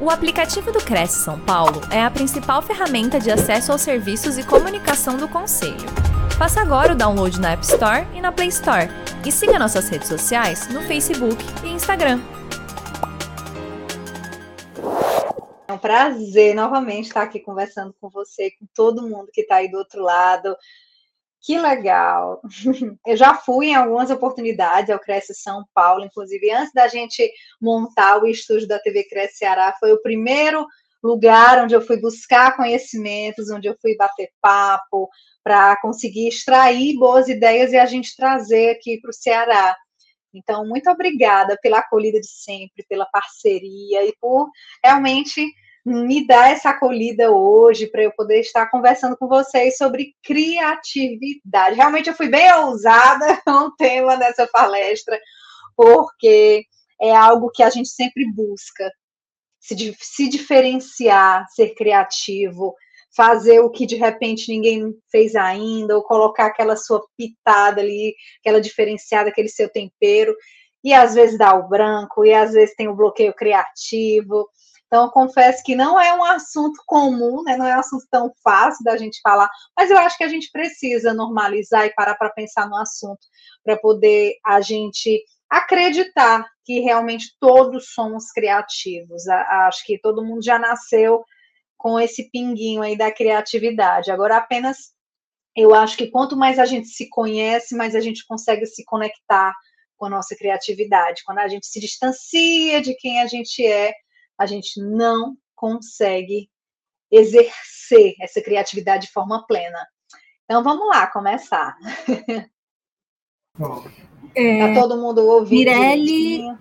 O aplicativo do Cresce São Paulo é a principal ferramenta de acesso aos serviços e comunicação do Conselho. Faça agora o download na App Store e na Play Store. E siga nossas redes sociais no Facebook e Instagram. É um prazer novamente estar aqui conversando com você, com todo mundo que está aí do outro lado. Que legal! Eu já fui em algumas oportunidades ao Cresce São Paulo, inclusive antes da gente montar o estúdio da TV Cresce Ceará, foi o primeiro lugar onde eu fui buscar conhecimentos, onde eu fui bater papo, para conseguir extrair boas ideias e a gente trazer aqui para o Ceará. Então, muito obrigada pela acolhida de sempre, pela parceria e por realmente me dar essa acolhida hoje para eu poder estar conversando com vocês sobre criatividade. Realmente eu fui bem ousada com o tema dessa palestra, porque é algo que a gente sempre busca se, se diferenciar, ser criativo, fazer o que de repente ninguém fez ainda, ou colocar aquela sua pitada ali, aquela diferenciada, aquele seu tempero, e às vezes dá o branco, e às vezes tem o bloqueio criativo. Então, confesso que não é um assunto comum, né? não é um assunto tão fácil da gente falar, mas eu acho que a gente precisa normalizar e parar para pensar no assunto, para poder a gente acreditar que realmente todos somos criativos. Acho que todo mundo já nasceu com esse pinguinho aí da criatividade. Agora, apenas eu acho que quanto mais a gente se conhece, mais a gente consegue se conectar com a nossa criatividade. Quando a gente se distancia de quem a gente é, a gente não consegue exercer essa criatividade de forma plena. Então vamos lá, começar. É, tá todo mundo ouvindo? Mirelle,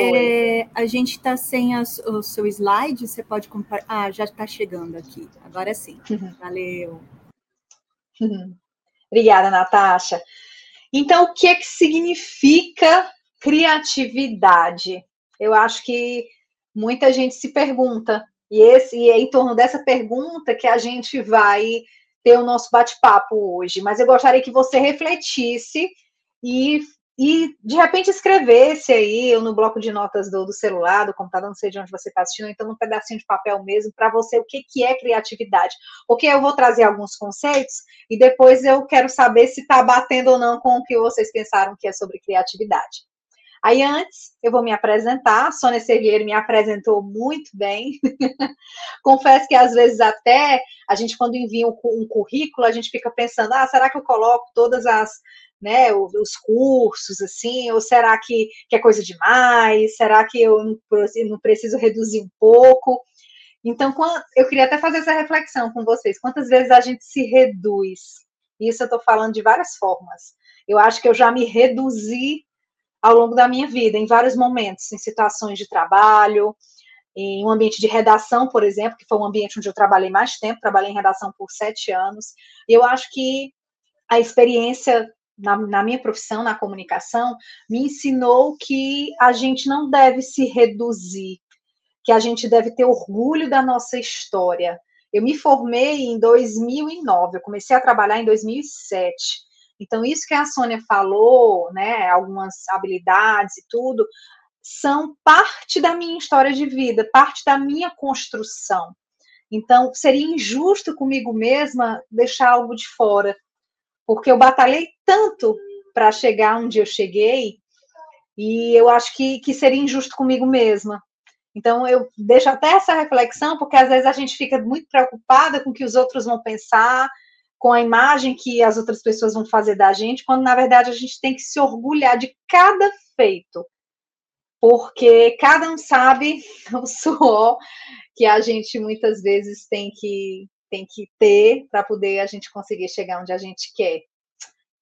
é, a gente está sem as, o seu slide, você pode compartilhar. Ah, já está chegando aqui. Agora sim. Valeu. Obrigada, Natasha. Então, o que é que significa criatividade? Eu acho que muita gente se pergunta, e, esse, e é em torno dessa pergunta que a gente vai ter o nosso bate-papo hoje. Mas eu gostaria que você refletisse e, e de repente escrevesse aí, no bloco de notas do, do celular, do computador, não sei de onde você está assistindo, então num pedacinho de papel mesmo, para você o que, que é criatividade. Porque eu vou trazer alguns conceitos e depois eu quero saber se está batendo ou não com o que vocês pensaram que é sobre criatividade. Aí antes, eu vou me apresentar. A Sônia Servieiro me apresentou muito bem. Confesso que às vezes até a gente, quando envia um currículo, a gente fica pensando: ah, será que eu coloco todas as. Né, os cursos, assim, ou será que, que é coisa demais? Será que eu não preciso reduzir um pouco? Então, eu queria até fazer essa reflexão com vocês. Quantas vezes a gente se reduz? Isso eu estou falando de várias formas. Eu acho que eu já me reduzi ao longo da minha vida, em vários momentos, em situações de trabalho, em um ambiente de redação, por exemplo, que foi um ambiente onde eu trabalhei mais tempo, trabalhei em redação por sete anos. E eu acho que a experiência na, na, minha profissão, na comunicação, me ensinou que a gente não deve se reduzir, que a gente deve ter orgulho da nossa história. Eu me formei em 2009, eu comecei a trabalhar em 2007. Então, isso que a Sônia falou, né, algumas habilidades e tudo, são parte da minha história de vida, parte da minha construção. Então, seria injusto comigo mesma deixar algo de fora, porque eu batalhei tanto para chegar onde eu cheguei, e eu acho que, que seria injusto comigo mesma. Então, eu deixo até essa reflexão, porque às vezes a gente fica muito preocupada com o que os outros vão pensar, com a imagem que as outras pessoas vão fazer da gente, quando na verdade a gente tem que se orgulhar de cada feito, porque cada um sabe o suor que a gente muitas vezes tem que tem que ter para poder a gente conseguir chegar onde a gente quer.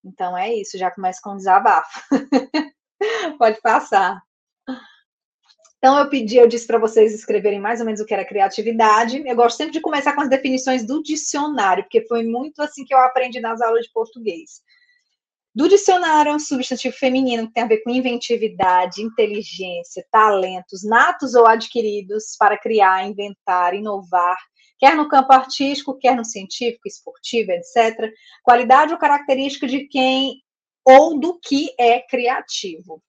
Então é isso, já começa com um desabafo. Pode passar. Então, eu pedi, eu disse para vocês escreverem mais ou menos o que era criatividade. Eu gosto sempre de começar com as definições do dicionário, porque foi muito assim que eu aprendi nas aulas de português. Do dicionário é um substantivo feminino que tem a ver com inventividade, inteligência, talentos, natos ou adquiridos para criar, inventar, inovar, quer no campo artístico, quer no científico, esportivo, etc. Qualidade ou característica de quem ou do que é criativo.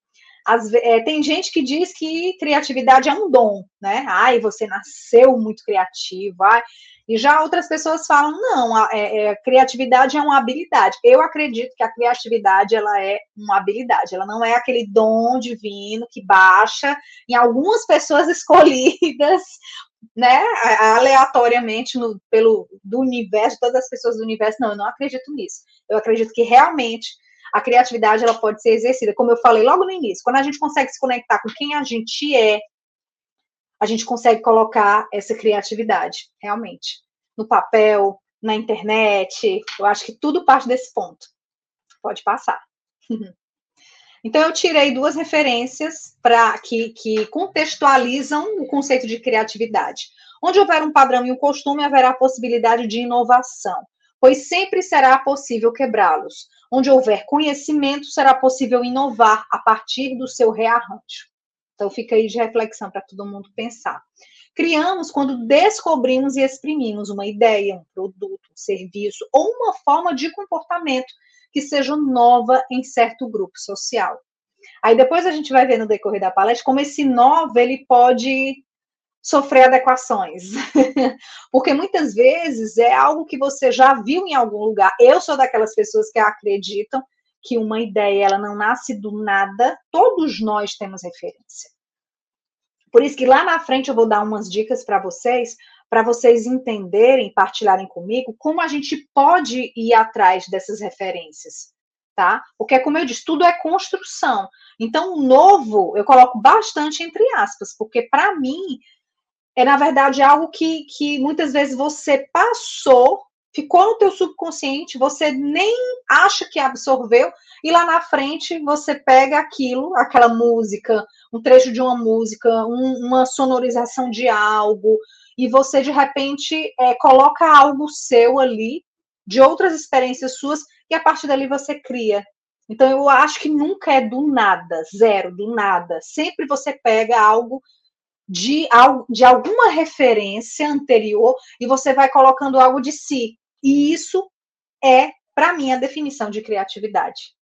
As, é, tem gente que diz que criatividade é um dom, né? Ai, você nasceu muito criativo, ai. E já outras pessoas falam, não, a, é, é, criatividade é uma habilidade. Eu acredito que a criatividade, ela é uma habilidade, ela não é aquele dom divino que baixa em algumas pessoas escolhidas, né, aleatoriamente no, pelo do universo, todas as pessoas do universo, não, eu não acredito nisso. Eu acredito que realmente a criatividade ela pode ser exercida, como eu falei logo no início, quando a gente consegue se conectar com quem a gente é, a gente consegue colocar essa criatividade, realmente, no papel, na internet. Eu acho que tudo parte desse ponto. Pode passar. Então, eu tirei duas referências para que, que contextualizam o conceito de criatividade. Onde houver um padrão e um costume, haverá possibilidade de inovação, pois sempre será possível quebrá-los. Onde houver conhecimento, será possível inovar a partir do seu rearranjo. Então, fica aí de reflexão para todo mundo pensar. Criamos quando descobrimos e exprimimos uma ideia, um produto, um serviço ou uma forma de comportamento que seja nova em certo grupo social. Aí depois a gente vai ver no decorrer da palestra como esse novo ele pode sofrer adequações. Porque muitas vezes é algo que você já viu em algum lugar. Eu sou daquelas pessoas que acreditam que uma ideia ela não nasce do nada, todos nós temos referência. Por isso que lá na frente eu vou dar umas dicas para vocês, para vocês entenderem, partilharem comigo como a gente pode ir atrás dessas referências, tá? Porque como eu disse, tudo é construção. Então, o novo eu coloco bastante entre aspas, porque para mim é na verdade algo que, que muitas vezes você passou, ficou no teu subconsciente, você nem acha que absorveu, e lá na frente você pega aquilo, aquela música, um trecho de uma música, um, uma sonorização de algo, e você de repente é, coloca algo seu ali, de outras experiências suas, e a partir dali você cria. Então eu acho que nunca é do nada, zero, do nada. Sempre você pega algo de, de alguma referência anterior e você vai colocando algo de si. E isso é, para mim, a definição de criatividade.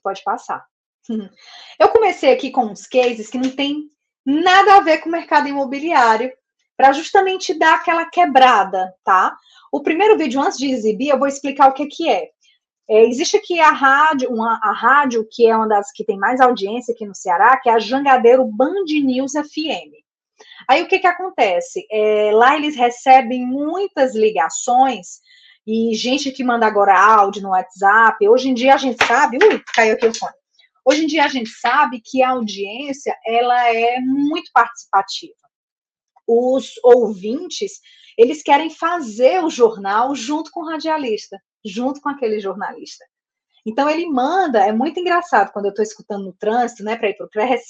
Pode passar. Eu comecei aqui com uns cases que não tem nada a ver com o mercado imobiliário, para justamente dar aquela quebrada, tá? O primeiro vídeo, antes de exibir, eu vou explicar o que, que é. É, existe aqui a rádio, uma, a rádio que é uma das que tem mais audiência aqui no Ceará, que é a Jangadeiro Band News FM. Aí o que, que acontece? É, lá eles recebem muitas ligações e gente que manda agora áudio no WhatsApp. Hoje em dia a gente sabe, ui, caiu aqui o fone. Hoje em dia a gente sabe que a audiência ela é muito participativa. Os ouvintes, eles querem fazer o jornal junto com o radialista, junto com aquele jornalista. Então ele manda, é muito engraçado quando eu estou escutando no trânsito, né, para ir para o CRES,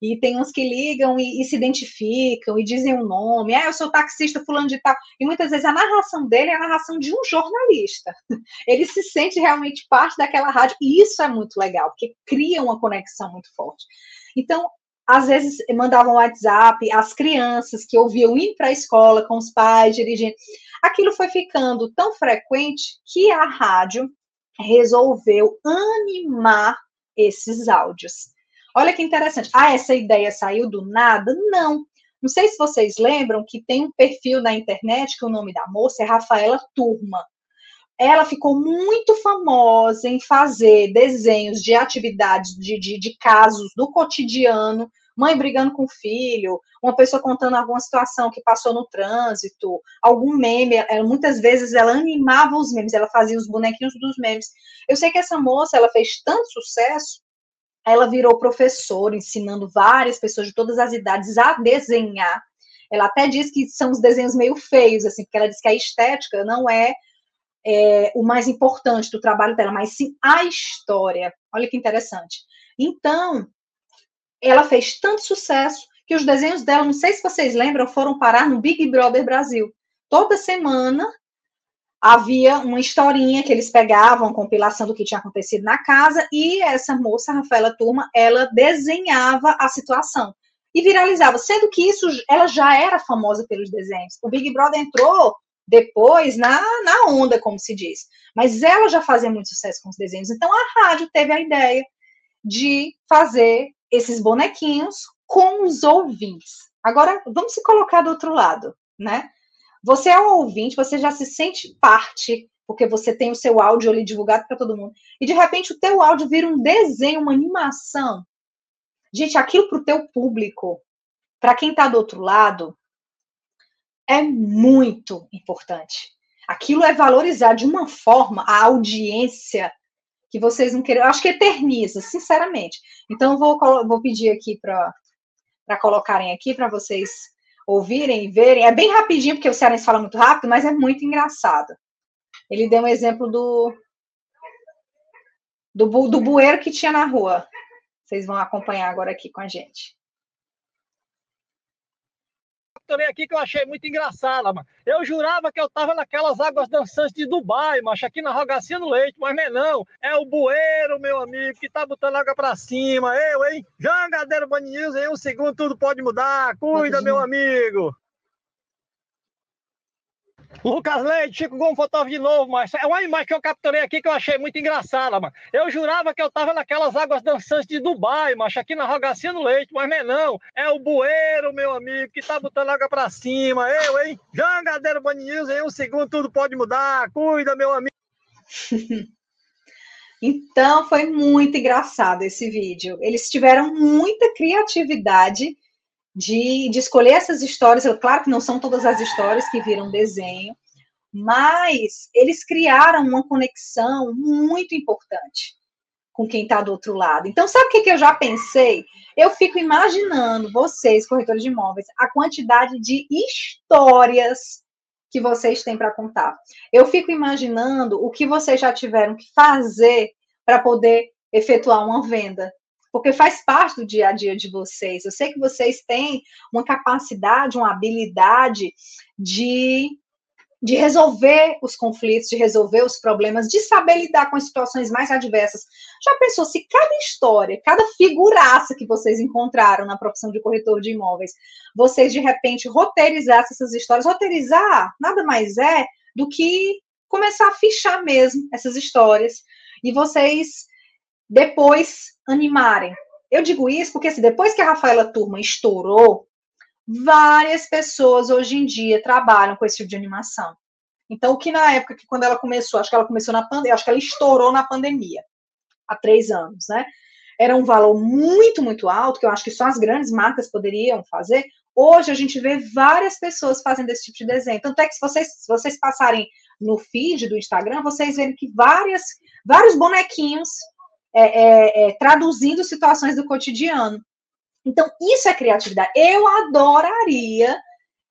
e tem uns que ligam e, e, se identificam e dizem o um nome, ah, eu sou taxista fulano de tal, e muitas vezes a narração dele é a narração de um jornalista. Ele se sente realmente parte daquela rádio, e isso é muito legal, porque cria uma conexão muito forte. Então, às vezes mandavam WhatsApp, as crianças que ouviam ir para a escola com os pais dirigindo. Aquilo foi ficando tão frequente que a rádio resolveu animar esses áudios. Olha que interessante. Ah, essa ideia saiu do nada? Não. Não sei se vocês lembram que tem um perfil na internet que o nome da moça é Rafaela Turma. Ela ficou muito famosa em fazer desenhos de atividades, de, de, de casos do cotidiano mãe brigando com o filho, uma pessoa contando alguma situação que passou no trânsito, algum meme. Ela, muitas vezes ela animava os memes, ela fazia os bonequinhos dos memes. Eu sei que essa moça ela fez tanto sucesso, ela virou professora, ensinando várias pessoas de todas as idades a desenhar. Ela até diz que são os desenhos meio feios, assim, porque ela diz que a estética não é, é o mais importante do trabalho dela, mas sim a história. Olha que interessante. Então, ela fez tanto sucesso que os desenhos dela, não sei se vocês lembram, foram parar no Big Brother Brasil. Toda semana havia uma historinha que eles pegavam, compilação do que tinha acontecido na casa, e essa moça, Rafaela Turma, ela desenhava a situação e viralizava, sendo que isso ela já era famosa pelos desenhos. O Big Brother entrou depois na, na onda, como se diz, mas ela já fazia muito sucesso com os desenhos. Então a rádio teve a ideia de fazer esses bonequinhos com os ouvintes. Agora, vamos se colocar do outro lado, né? Você é um ouvinte, você já se sente parte, porque você tem o seu áudio ali divulgado para todo mundo, e de repente o teu áudio vira um desenho, uma animação. Gente, aquilo para o teu público, para quem está do outro lado, é muito importante. Aquilo é valorizar de uma forma a audiência que vocês não querem. Eu acho que eterniza, sinceramente. Então, vou, vou pedir aqui para colocarem aqui para vocês ouvirem e verem. É bem rapidinho, porque o Cearense fala muito rápido, mas é muito engraçado. Ele deu um exemplo do, do, do bueiro que tinha na rua. Vocês vão acompanhar agora aqui com a gente também aqui que eu achei muito engraçada, mano. Eu jurava que eu tava naquelas águas dançantes de Dubai, macho, aqui na Rogacinha no Leite, mas não é não. É o bueiro, meu amigo, que tá botando água pra cima. Eu, hein? Jangadeiro Band News, em um segundo tudo pode mudar. Cuida, meu amigo. Lucas Leite, Chico Gomes, fotógrafo de novo, mas é uma imagem que eu capturei aqui que eu achei muito engraçada, mano. Eu jurava que eu tava naquelas águas dançantes de Dubai, macho, aqui na Rogacinha no Leite, mas não é não. É o bueiro, meu amigo, que tá botando água pra cima. Eu, hein? Jangadeiro Band em um segundo tudo pode mudar. Cuida, meu amigo. então, foi muito engraçado esse vídeo. Eles tiveram muita criatividade de, de escolher essas histórias. Claro que não são todas as histórias que viram desenho, mas eles criaram uma conexão muito importante com quem está do outro lado. Então, sabe o que, que eu já pensei? Eu fico imaginando vocês, corretores de imóveis, a quantidade de histórias que vocês têm para contar. Eu fico imaginando o que vocês já tiveram que fazer para poder efetuar uma venda porque faz parte do dia a dia de vocês. Eu sei que vocês têm uma capacidade, uma habilidade de, de resolver os conflitos, de resolver os problemas, de saber lidar com as situações mais adversas. Já pensou se cada história, cada figuraça que vocês encontraram na profissão de corretor de imóveis, vocês de repente roteirizassem essas histórias? Roteirizar nada mais é do que começar a fichar mesmo essas histórias e vocês depois animarem. Eu digo isso porque assim, depois que a Rafaela Turma estourou, várias pessoas hoje em dia trabalham com esse tipo de animação. Então, o que na época que quando ela começou, acho que ela começou na pandemia, acho que ela estourou na pandemia, há três anos, né? Era um valor muito, muito alto, que eu acho que só as grandes marcas poderiam fazer. Hoje a gente vê várias pessoas fazendo esse tipo de desenho. Tanto é que se vocês, se vocês passarem no feed do Instagram, vocês verem que várias, vários bonequinhos é, é, é, traduzindo situações do cotidiano. Então, isso é criatividade. Eu adoraria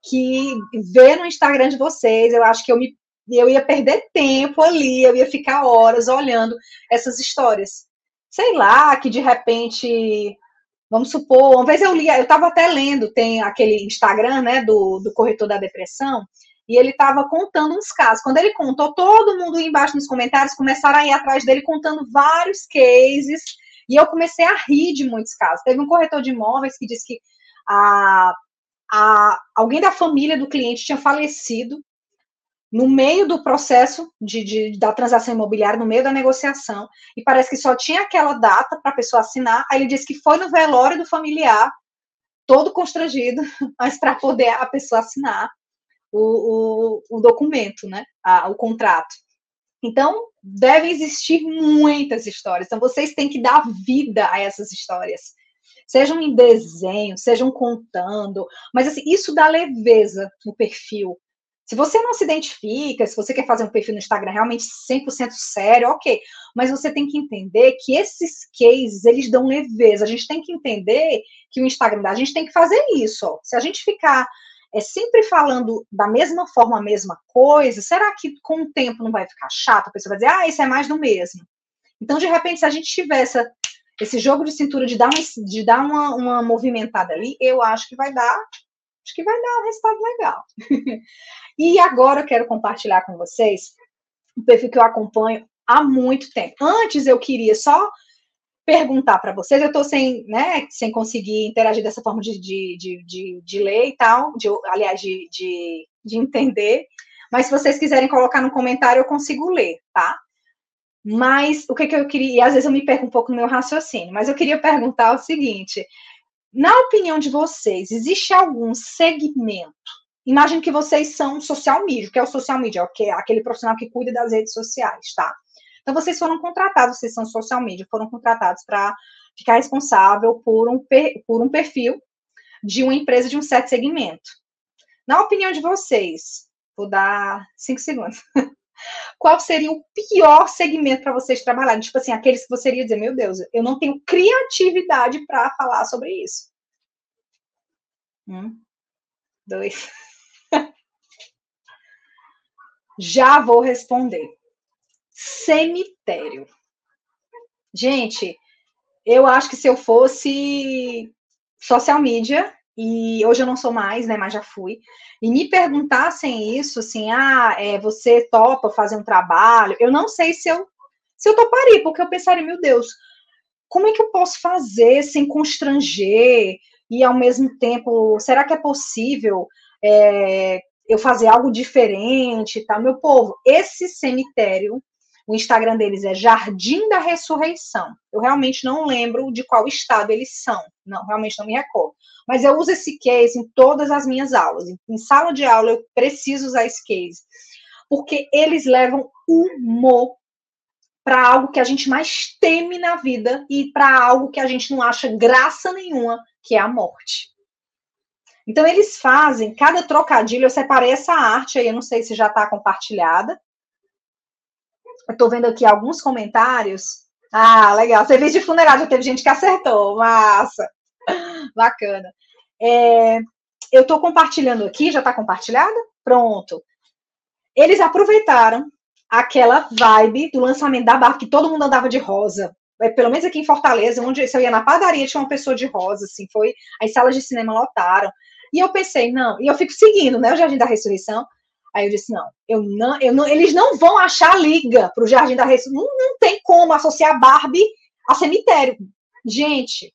que ver no Instagram de vocês, eu acho que eu, me, eu ia perder tempo ali, eu ia ficar horas olhando essas histórias. Sei lá, que de repente, vamos supor, uma vez eu li, eu estava até lendo, tem aquele Instagram, né, do, do corretor da depressão, e ele estava contando uns casos. Quando ele contou, todo mundo embaixo nos comentários começaram a ir atrás dele contando vários cases. E eu comecei a rir de muitos casos. Teve um corretor de imóveis que disse que a, a, alguém da família do cliente tinha falecido no meio do processo de, de, da transação imobiliária, no meio da negociação, e parece que só tinha aquela data para a pessoa assinar. Aí ele disse que foi no velório do familiar, todo constrangido, mas para poder a pessoa assinar o, o, o documento, né? A, o contrato. Então, devem existir muitas histórias. Então, vocês têm que dar vida a essas histórias. Sejam em desenho, sejam contando. Mas, assim, isso dá leveza no perfil. Se você não se identifica, se você quer fazer um perfil no Instagram realmente 100% sério, ok. Mas você tem que entender que esses cases, eles dão leveza. A gente tem que entender que o Instagram da gente tem que fazer isso. Ó. Se a gente ficar é sempre falando da mesma forma a mesma coisa, será que com o tempo não vai ficar chato? A pessoa vai dizer, ah, isso é mais do mesmo. Então, de repente, se a gente tivesse esse jogo de cintura de dar, uma, de dar uma, uma movimentada ali, eu acho que vai dar, acho que vai dar um resultado legal. e agora eu quero compartilhar com vocês um perfil que eu acompanho há muito tempo. Antes eu queria só perguntar para vocês. Eu estou sem, né, sem conseguir interagir dessa forma de, de, de, de, de ler e tal, de, aliás, de, de, de entender. Mas se vocês quiserem colocar no comentário, eu consigo ler, tá? Mas o que, que eu queria, e às vezes eu me perco um pouco no meu raciocínio, mas eu queria perguntar o seguinte: na opinião de vocês, existe algum segmento? Imagine que vocês são social media, que é o social media, que é aquele profissional que cuida das redes sociais, tá? Então vocês foram contratados, vocês são social media, foram contratados para ficar responsável por um, por um perfil de uma empresa de um certo segmento. Na opinião de vocês, vou dar cinco segundos. Qual seria o pior segmento para vocês trabalharem? Tipo assim, aqueles que você iria dizer, meu Deus, eu não tenho criatividade para falar sobre isso. Um, dois. Já vou responder. Cemitério. Gente, eu acho que se eu fosse social media, e hoje eu não sou mais, né, mas já fui, e me perguntassem isso, assim, ah, é, você topa fazer um trabalho, eu não sei se eu, se eu toparia, porque eu pensaria, meu Deus, como é que eu posso fazer sem constranger, e ao mesmo tempo, será que é possível é, eu fazer algo diferente, tá? Meu povo, esse cemitério o Instagram deles é Jardim da Ressurreição. Eu realmente não lembro de qual estado eles são. Não, realmente não me recordo. Mas eu uso esse case em todas as minhas aulas. Em sala de aula eu preciso usar esse case. Porque eles levam humor para algo que a gente mais teme na vida e para algo que a gente não acha graça nenhuma, que é a morte. Então eles fazem cada trocadilho, eu separei essa arte aí, eu não sei se já está compartilhada. Estou vendo aqui alguns comentários. Ah, legal. Serviço de funerário, já teve gente que acertou. Massa. Bacana. É, eu estou compartilhando aqui, já está compartilhada? Pronto. Eles aproveitaram aquela vibe do lançamento da barra, que todo mundo andava de rosa. É, pelo menos aqui em Fortaleza, onde se eu ia na padaria, tinha uma pessoa de rosa, assim, foi. As salas de cinema lotaram. E eu pensei, não, e eu fico seguindo, né, o Jardim da Ressurreição. Aí eu disse: não, eu não, eu não eles não vão achar liga para o Jardim da Ressurreição. Não, não tem como associar Barbie a cemitério. Gente,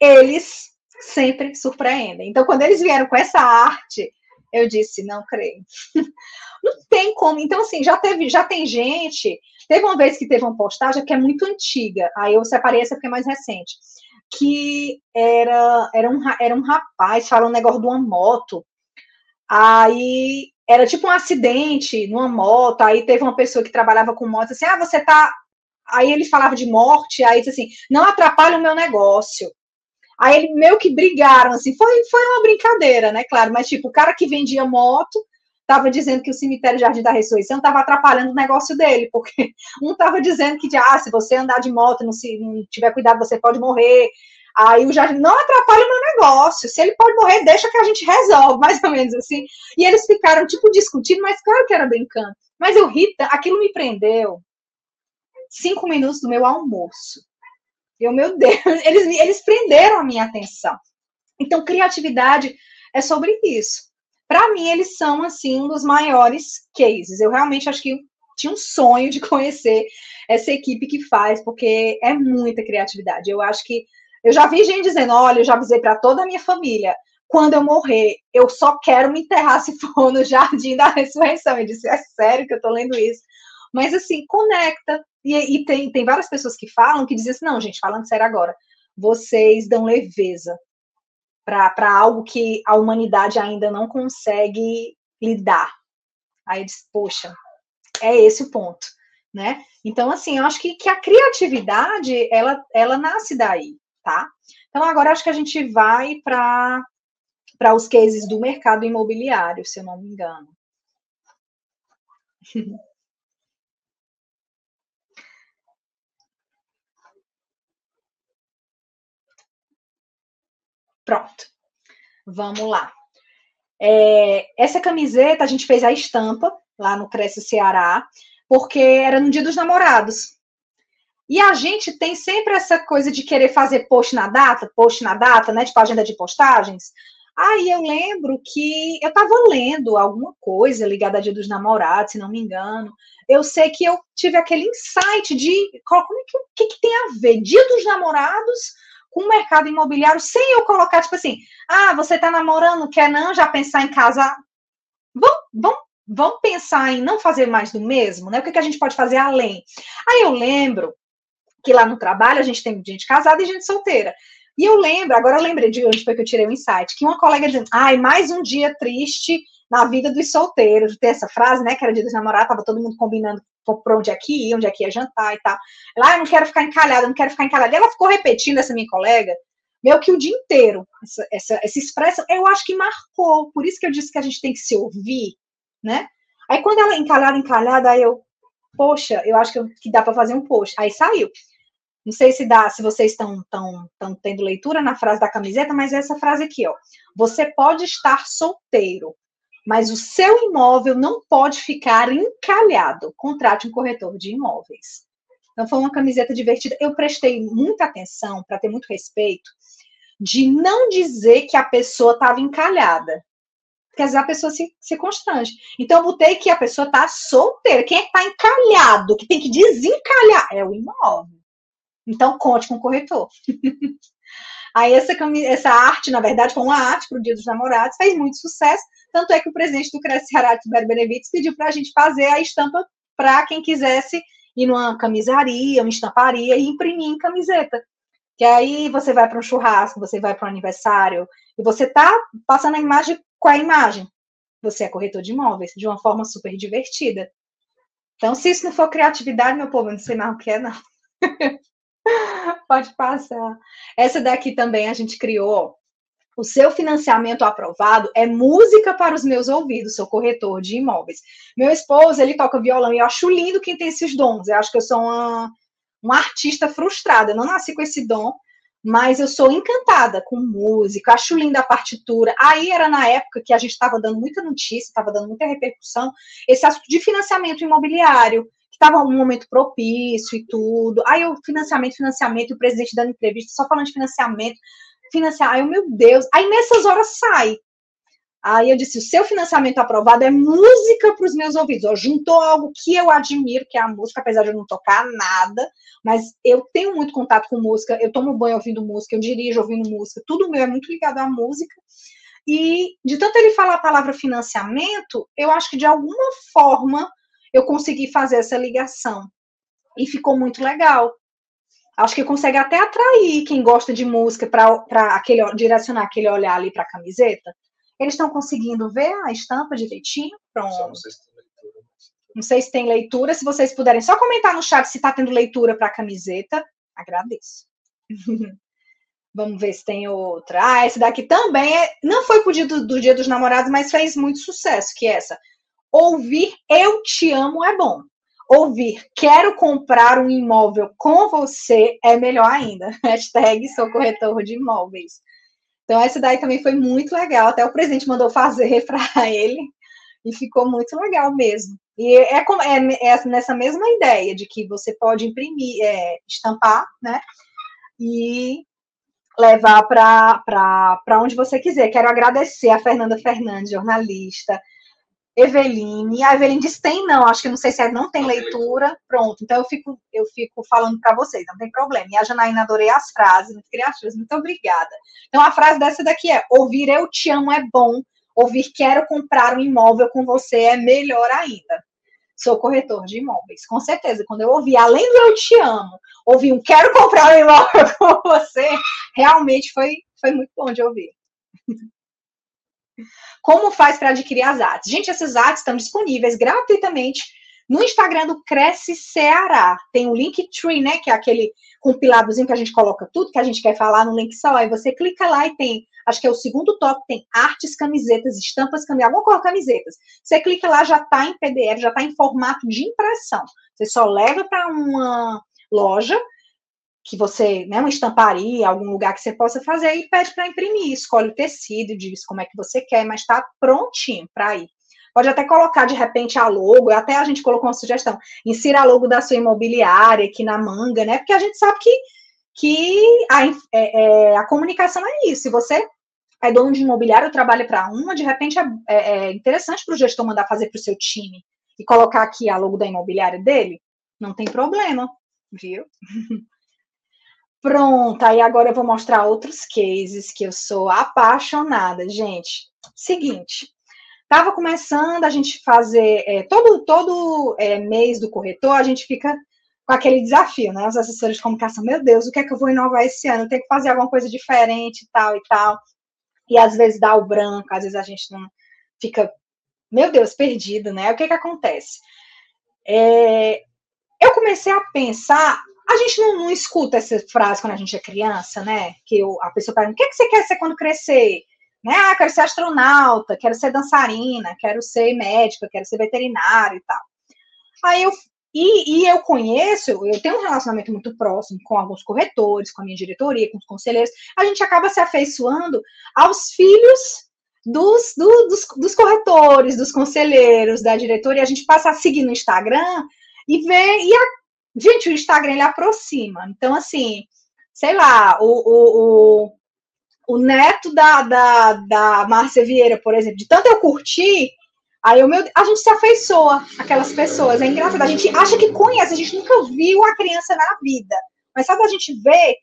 eles sempre surpreendem. Então, quando eles vieram com essa arte, eu disse: não creio. não tem como. Então, assim, já teve, já tem gente. Teve uma vez que teve uma postagem que é muito antiga. Aí eu separei essa porque é mais recente. Que era, era, um, era um rapaz falando um negócio de uma moto. Aí era tipo um acidente numa moto, aí teve uma pessoa que trabalhava com moto, assim, ah, você tá. Aí ele falava de morte, aí disse assim, não atrapalha o meu negócio. Aí ele meio que brigaram, assim, foi, foi uma brincadeira, né, claro, mas tipo, o cara que vendia moto estava dizendo que o cemitério Jardim da Ressurreição estava atrapalhando o negócio dele, porque um estava dizendo que, ah, se você andar de moto não, se, não tiver cuidado, você pode morrer. Aí o jardim não atrapalha o meu negócio. Se ele pode morrer, deixa que a gente resolve, mais ou menos assim. E eles ficaram, tipo, discutindo, mas claro que era brincando. Mas eu ri, aquilo me prendeu cinco minutos do meu almoço. Eu, meu Deus, eles, eles prenderam a minha atenção. Então, criatividade é sobre isso. Para mim, eles são, assim, um dos maiores cases. Eu realmente acho que tinha um sonho de conhecer essa equipe que faz, porque é muita criatividade. Eu acho que eu já vi gente dizendo: olha, eu já avisei para toda a minha família, quando eu morrer, eu só quero me enterrar se for no jardim da ressurreição. Eu disse: é sério que eu estou lendo isso? Mas assim, conecta. E, e, tem, tem várias pessoas que falam que dizem assim: não, gente, falando sério agora, vocês dão leveza para algo que a humanidade ainda não consegue lidar. Aí diz, poxa, é esse o ponto, né? Então, assim, eu acho que, que a criatividade, ela, ela nasce daí, tá? Então, agora acho que a gente vai para os cases do mercado imobiliário, se eu não me engano. Pronto. Vamos lá. É, essa camiseta a gente fez a estampa lá no Cresce Ceará, porque era no Dia dos Namorados. E a gente tem sempre essa coisa de querer fazer post na data, post na data, né? Tipo agenda de postagens. Aí eu lembro que eu estava lendo alguma coisa ligada a Dia dos Namorados, se não me engano. Eu sei que eu tive aquele insight de como é que, que, que tem a ver Dia dos Namorados com o mercado imobiliário, sem eu colocar, tipo assim, ah, você está namorando, quer não já pensar em? Vamos, vamos vamos pensar em não fazer mais do mesmo, né? O que, que a gente pode fazer além? Aí eu lembro que lá no trabalho a gente tem gente casada e gente solteira. E eu lembro, agora eu lembrei de onde foi que eu tirei o insight, que uma colega dizendo, ai, mais um dia triste na vida dos solteiros, ter essa frase, né, que era dia dos namorados, tava todo mundo combinando por onde é que ia, onde é que ia jantar e tal. Lá, eu não quero ficar encalhada, não quero ficar encalhada. E ela ficou repetindo, essa minha colega, meio que o dia inteiro, essa, essa, essa expressão, eu acho que marcou, por isso que eu disse que a gente tem que se ouvir, né? Aí quando ela encalhada, encalhada, aí eu, poxa, eu acho que, eu, que dá para fazer um post. Aí saiu. Não sei se dá, se vocês estão tão, tão tendo leitura na frase da camiseta, mas é essa frase aqui, ó. Você pode estar solteiro, mas o seu imóvel não pode ficar encalhado. Contrate um corretor de imóveis. Então foi uma camiseta divertida. Eu prestei muita atenção para ter muito respeito de não dizer que a pessoa estava encalhada. Porque às vezes a pessoa se, se constrange. Então eu botei que a pessoa está solteira. Quem é que está encalhado, que tem que desencalhar? É o imóvel. Então conte com o corretor. Aí essa, essa arte, na verdade, foi uma arte para o Dia dos Namorados, fez muito sucesso. Tanto é que o presidente do Cresce Ceará, Tibério Benevides, pediu para a gente fazer a estampa para quem quisesse ir numa camisaria, uma estamparia e imprimir em camiseta. Que aí você vai para um churrasco, você vai para um aniversário, e você tá passando a imagem com a imagem. Você é corretor de imóveis, de uma forma super divertida. Então, se isso não for criatividade, meu povo, eu não sei mais o que é, não. Pode passar. Essa daqui também a gente criou. O seu financiamento aprovado é música para os meus ouvidos, sou corretor de imóveis. Meu esposo, ele toca violão e eu acho lindo quem tem esses dons. Eu acho que eu sou uma, uma artista frustrada. Eu não nasci com esse dom, mas eu sou encantada com música, acho linda a partitura. Aí era na época que a gente estava dando muita notícia, estava dando muita repercussão, esse assunto de financiamento imobiliário estava um momento propício e tudo. Aí o financiamento, financiamento, o presidente dando entrevista só falando de financiamento, financiar. Aí, meu Deus. Aí nessas horas sai. Aí eu disse: o seu financiamento aprovado é música para os meus ouvidos. Ó, juntou algo que eu admiro, que é a música, apesar de eu não tocar nada, mas eu tenho muito contato com música, eu tomo banho ouvindo música, eu dirijo ouvindo música, tudo meu é muito ligado à música. E de tanto ele falar a palavra financiamento, eu acho que de alguma forma eu consegui fazer essa ligação. E ficou muito legal. Acho que consegue até atrair quem gosta de música para aquele direcionar aquele olhar ali para a camiseta. Eles estão conseguindo ver a estampa direitinho? Pronto. Não sei se tem leitura. Se vocês puderem só comentar no chat se está tendo leitura para a camiseta, agradeço. Vamos ver se tem outra. Ah, essa daqui também é, não foi pro dia do, do Dia dos Namorados, mas fez muito sucesso, que é essa. Ouvir eu te amo é bom. Ouvir quero comprar um imóvel com você é melhor ainda. Hashtag sou corretor de imóveis. Então, essa daí também foi muito legal. Até o presidente mandou fazer para ele e ficou muito legal mesmo. E é, é, é, nessa mesma ideia de que você pode imprimir, é, estampar, né? E levar para onde você quiser. Quero agradecer a Fernanda Fernandes, jornalista, Eveline. A Eveline disse tem não, acho que não sei se é não tem leitura. Pronto, então eu fico, eu fico falando para vocês, não tem problema. E a Janaína adorei as frases, muito criativas, muito obrigada. Então a frase dessa daqui é: ouvir eu te amo é bom, ouvir quero comprar um imóvel com você é melhor ainda. Sou corretor de imóveis, com certeza. Quando eu ouvi, além do eu te amo, ouvi um quero comprar um imóvel com você, realmente foi, foi muito bom de ouvir. Como faz para adquirir as artes? Gente, essas artes estão disponíveis gratuitamente no Instagram do Cresce Ceará. Tem o Linktree, né? Que é aquele compiladozinho que a gente coloca tudo que a gente quer falar no link só. Aí você clica lá e tem, acho que é o segundo top, tem artes, camisetas, estampas, camisetas, alguma coisa camisetas. Você clica lá, já está em PDF, já está em formato de impressão. Você só leva para uma loja que você, né, uma estamparia, algum lugar que você possa fazer e pede para imprimir, escolhe o tecido, diz como é que você quer, mas está prontinho para ir. Pode até colocar de repente a logo, até a gente colocou uma sugestão, insira a logo da sua imobiliária aqui na manga, né? Porque a gente sabe que, que a, é, é, a comunicação é isso. Se você é dono de imobiliário, trabalha para uma, de repente é, é, é interessante para o gestor mandar fazer para o seu time e colocar aqui a logo da imobiliária dele, não tem problema, viu? Pronto, aí agora eu vou mostrar outros cases que eu sou apaixonada, gente. Seguinte, Estava começando a gente fazer, é, todo, todo é, mês do corretor, a gente fica com aquele desafio, né? Os assessores de comunicação, meu Deus, o que é que eu vou inovar esse ano? Tenho que fazer alguma coisa diferente tal e tal. E às vezes dá o branco, às vezes a gente não fica, meu Deus, perdido, né? O que que acontece? É, eu comecei a pensar, a gente não, não, escuta essa frase quando a gente é criança, né? Que eu, a pessoa pergunta, o que, que você quer ser quando crescer? Né? Ah, quero ser astronauta, quero ser dançarina, quero ser médica, quero ser veterinário e tal. Aí eu e, e, eu conheço, eu tenho um relacionamento muito próximo com alguns corretores, com a minha diretoria, com os conselheiros. A gente acaba se afeiçoando aos filhos dos, do, dos, dos, corretores, dos conselheiros, da diretoria. A gente passa a seguir no Instagram e ver. E a, gente, o Instagram ele aproxima. Então, assim, sei lá, o, o, o, o neto da, da, da Márcia Vieira, por exemplo, de tanto eu curtir Aí o meu, a gente se afeiçoa aquelas pessoas. É engraçado. A gente acha que conhece, a gente nunca viu a criança na vida. Mas só da gente ver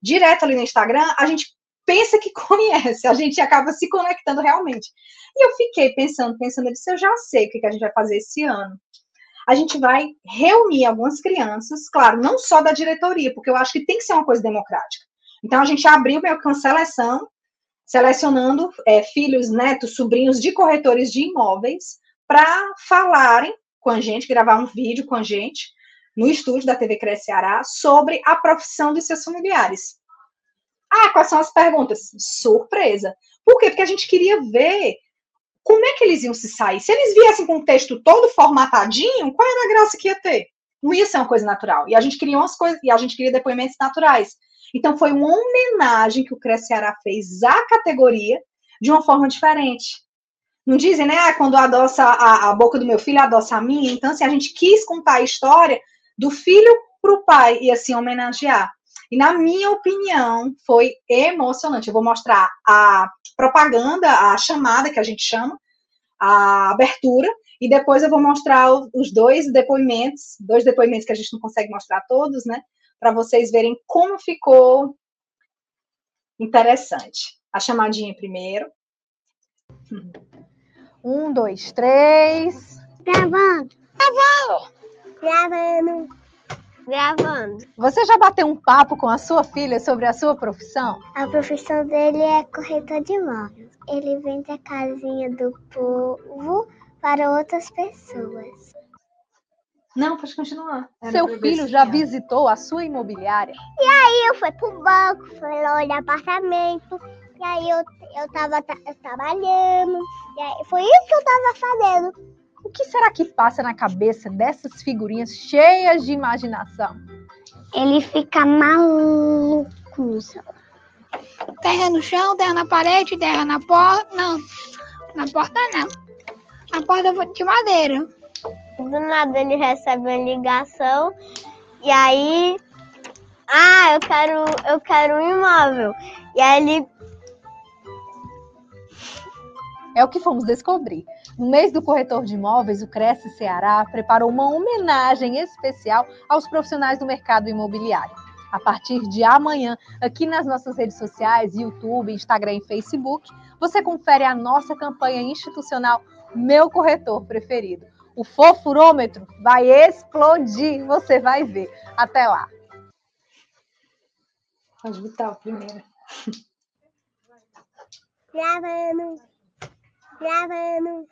direto ali no Instagram, a gente pensa que conhece, a gente acaba se conectando realmente. E eu fiquei pensando, pensando, eu disse, eu já sei o que a gente vai fazer esse ano. A gente vai reunir algumas crianças, claro, não só da diretoria, porque eu acho que tem que ser uma coisa democrática. Então a gente abriu meio que uma seleção selecionando é, filhos, netos, sobrinhos de corretores de imóveis para falarem com a gente, gravar um vídeo com a gente no estúdio da TV Cresce Ceará sobre a profissão dos seus familiares. Ah, quais são as perguntas? Surpresa. Por quê? Porque a gente queria ver como é que eles iam se sair. Se eles viessem com o texto todo formatadinho, qual era a graça que ia ter? Não ia ser uma coisa natural. E a gente queria umas coisas, e a gente queria depoimentos naturais. Então, foi uma homenagem que o Cresceará fez à categoria de uma forma diferente. Não dizem, né? Ah, quando adoça a, a boca do meu filho, adoça a minha. Então, assim, a gente quis contar a história do filho para o pai e assim homenagear. E na minha opinião, foi emocionante. Eu vou mostrar a propaganda, a chamada que a gente chama, a abertura, e depois eu vou mostrar os dois depoimentos, dois depoimentos que a gente não consegue mostrar todos, né? para vocês verem como ficou interessante. A chamadinha primeiro. Um, dois, três. Gravando. Gravando. Gravando. Gravando. Você já bateu um papo com a sua filha sobre a sua profissão? A profissão dele é corretor de imóveis. Ele vende a casinha do povo para outras pessoas. Não, pode continuar. Era Seu filho já visitou a sua imobiliária? E aí eu fui pro banco, fui lá olhar apartamento. E aí eu, eu tava trabalhando. E aí foi isso que eu tava fazendo. O que será que passa na cabeça dessas figurinhas cheias de imaginação? Ele fica maluco. Terra no chão, terra na parede, terra na porta. Não, na porta não. Na porta de madeira do nada ele recebe uma ligação e aí ah, eu quero eu quero um imóvel. E aí ele é o que fomos descobrir. No mês do corretor de imóveis, o Cresce Ceará preparou uma homenagem especial aos profissionais do mercado imobiliário. A partir de amanhã, aqui nas nossas redes sociais, YouTube, Instagram e Facebook, você confere a nossa campanha institucional Meu Corretor Preferido o fofurômetro vai explodir, você vai ver. Até lá. Pode botar o primeiro. Gravando. Gravando.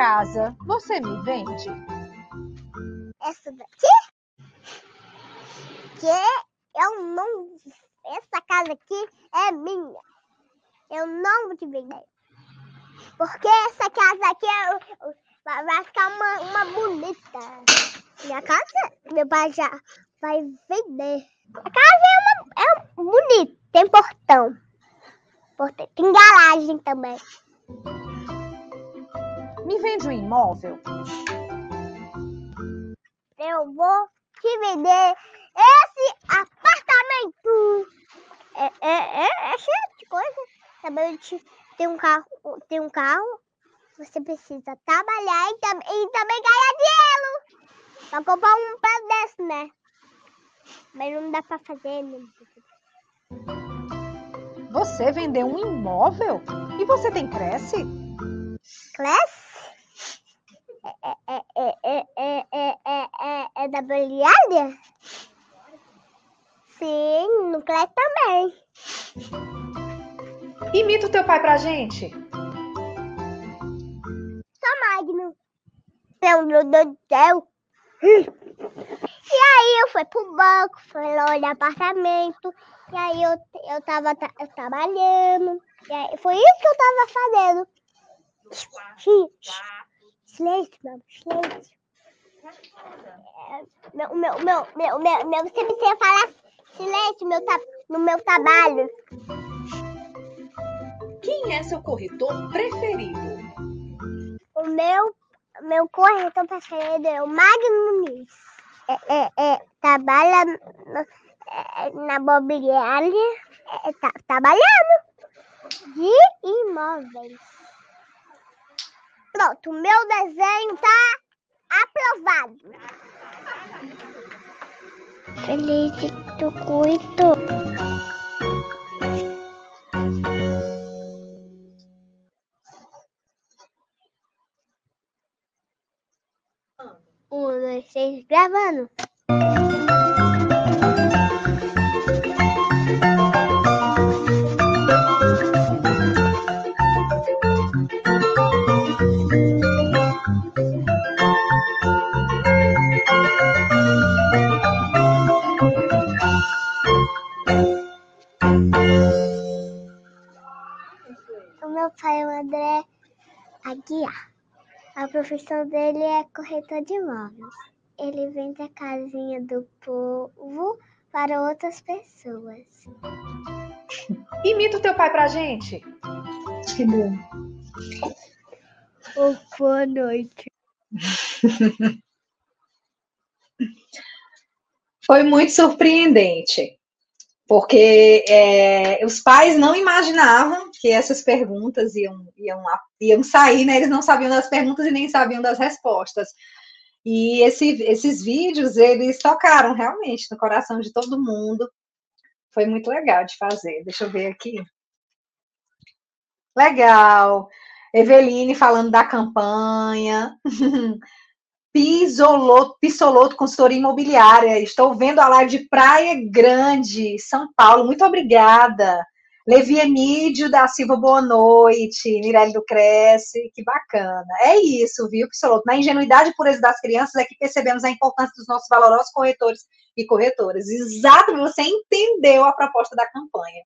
casa, você me vende? Essa daqui? Que eu não. Essa casa aqui é minha. Eu não vou te vender. Porque essa casa aqui é, vai ficar uma, uma bonita. Minha casa, meu pai já vai vender. A casa é, uma, é bonita, tem portão. portão. Tem garagem também. Me vende um imóvel? Eu vou te vender esse é, é, é, é cheio de coisa. Também tem um carro, tem um carro. Você precisa trabalhar e, tam, e também ganhar dinheiro. Pra comprar um prato desse, né? Mas não dá pra fazer, né? Você vendeu um imóvel? E você tem Cresce? Cresce? É, é, é, é, é, é, é, é da Beliária? Sim, no Cresce também. Imita o teu pai pra gente. Só Magno. Meu Deus do céu. E aí eu fui pro banco, fui lá olhar apartamento. E aí eu, eu tava tra trabalhando. E aí foi isso que eu tava fazendo. Silêncio, meu, silêncio. É, meu, meu, meu, meu, meu, meu, você precisa falar silêncio meu, no meu trabalho. Quem é seu corretor preferido? O meu, meu corretor preferido é o Magno Muniz. É, é, é, trabalha no, é, na mobiliária, é, tá, trabalhando de imóveis. Pronto, o meu desenho tá aprovado. Feliz do cuito. Um, dois, três, gravando. Profissão dele é corretor de imóveis. Ele vende a casinha do povo para outras pessoas. Imita o teu pai pra gente. Que bom. Oh, boa noite. Foi muito surpreendente, porque é, os pais não imaginavam que essas perguntas iam, iam, iam sair, né? Eles não sabiam das perguntas e nem sabiam das respostas. E esse, esses vídeos, eles tocaram realmente no coração de todo mundo. Foi muito legal de fazer. Deixa eu ver aqui. Legal. Eveline falando da campanha. Pisoloto, Pisoloto, consultoria imobiliária. Estou vendo a live de Praia Grande, São Paulo. Muito obrigada. Levi Emídio da Silva, boa noite. Mirelle do Cresce, que bacana. É isso, viu, Pisoloto? Na ingenuidade e pureza das crianças é que percebemos a importância dos nossos valorosos corretores e corretoras. Exato, você entendeu a proposta da campanha.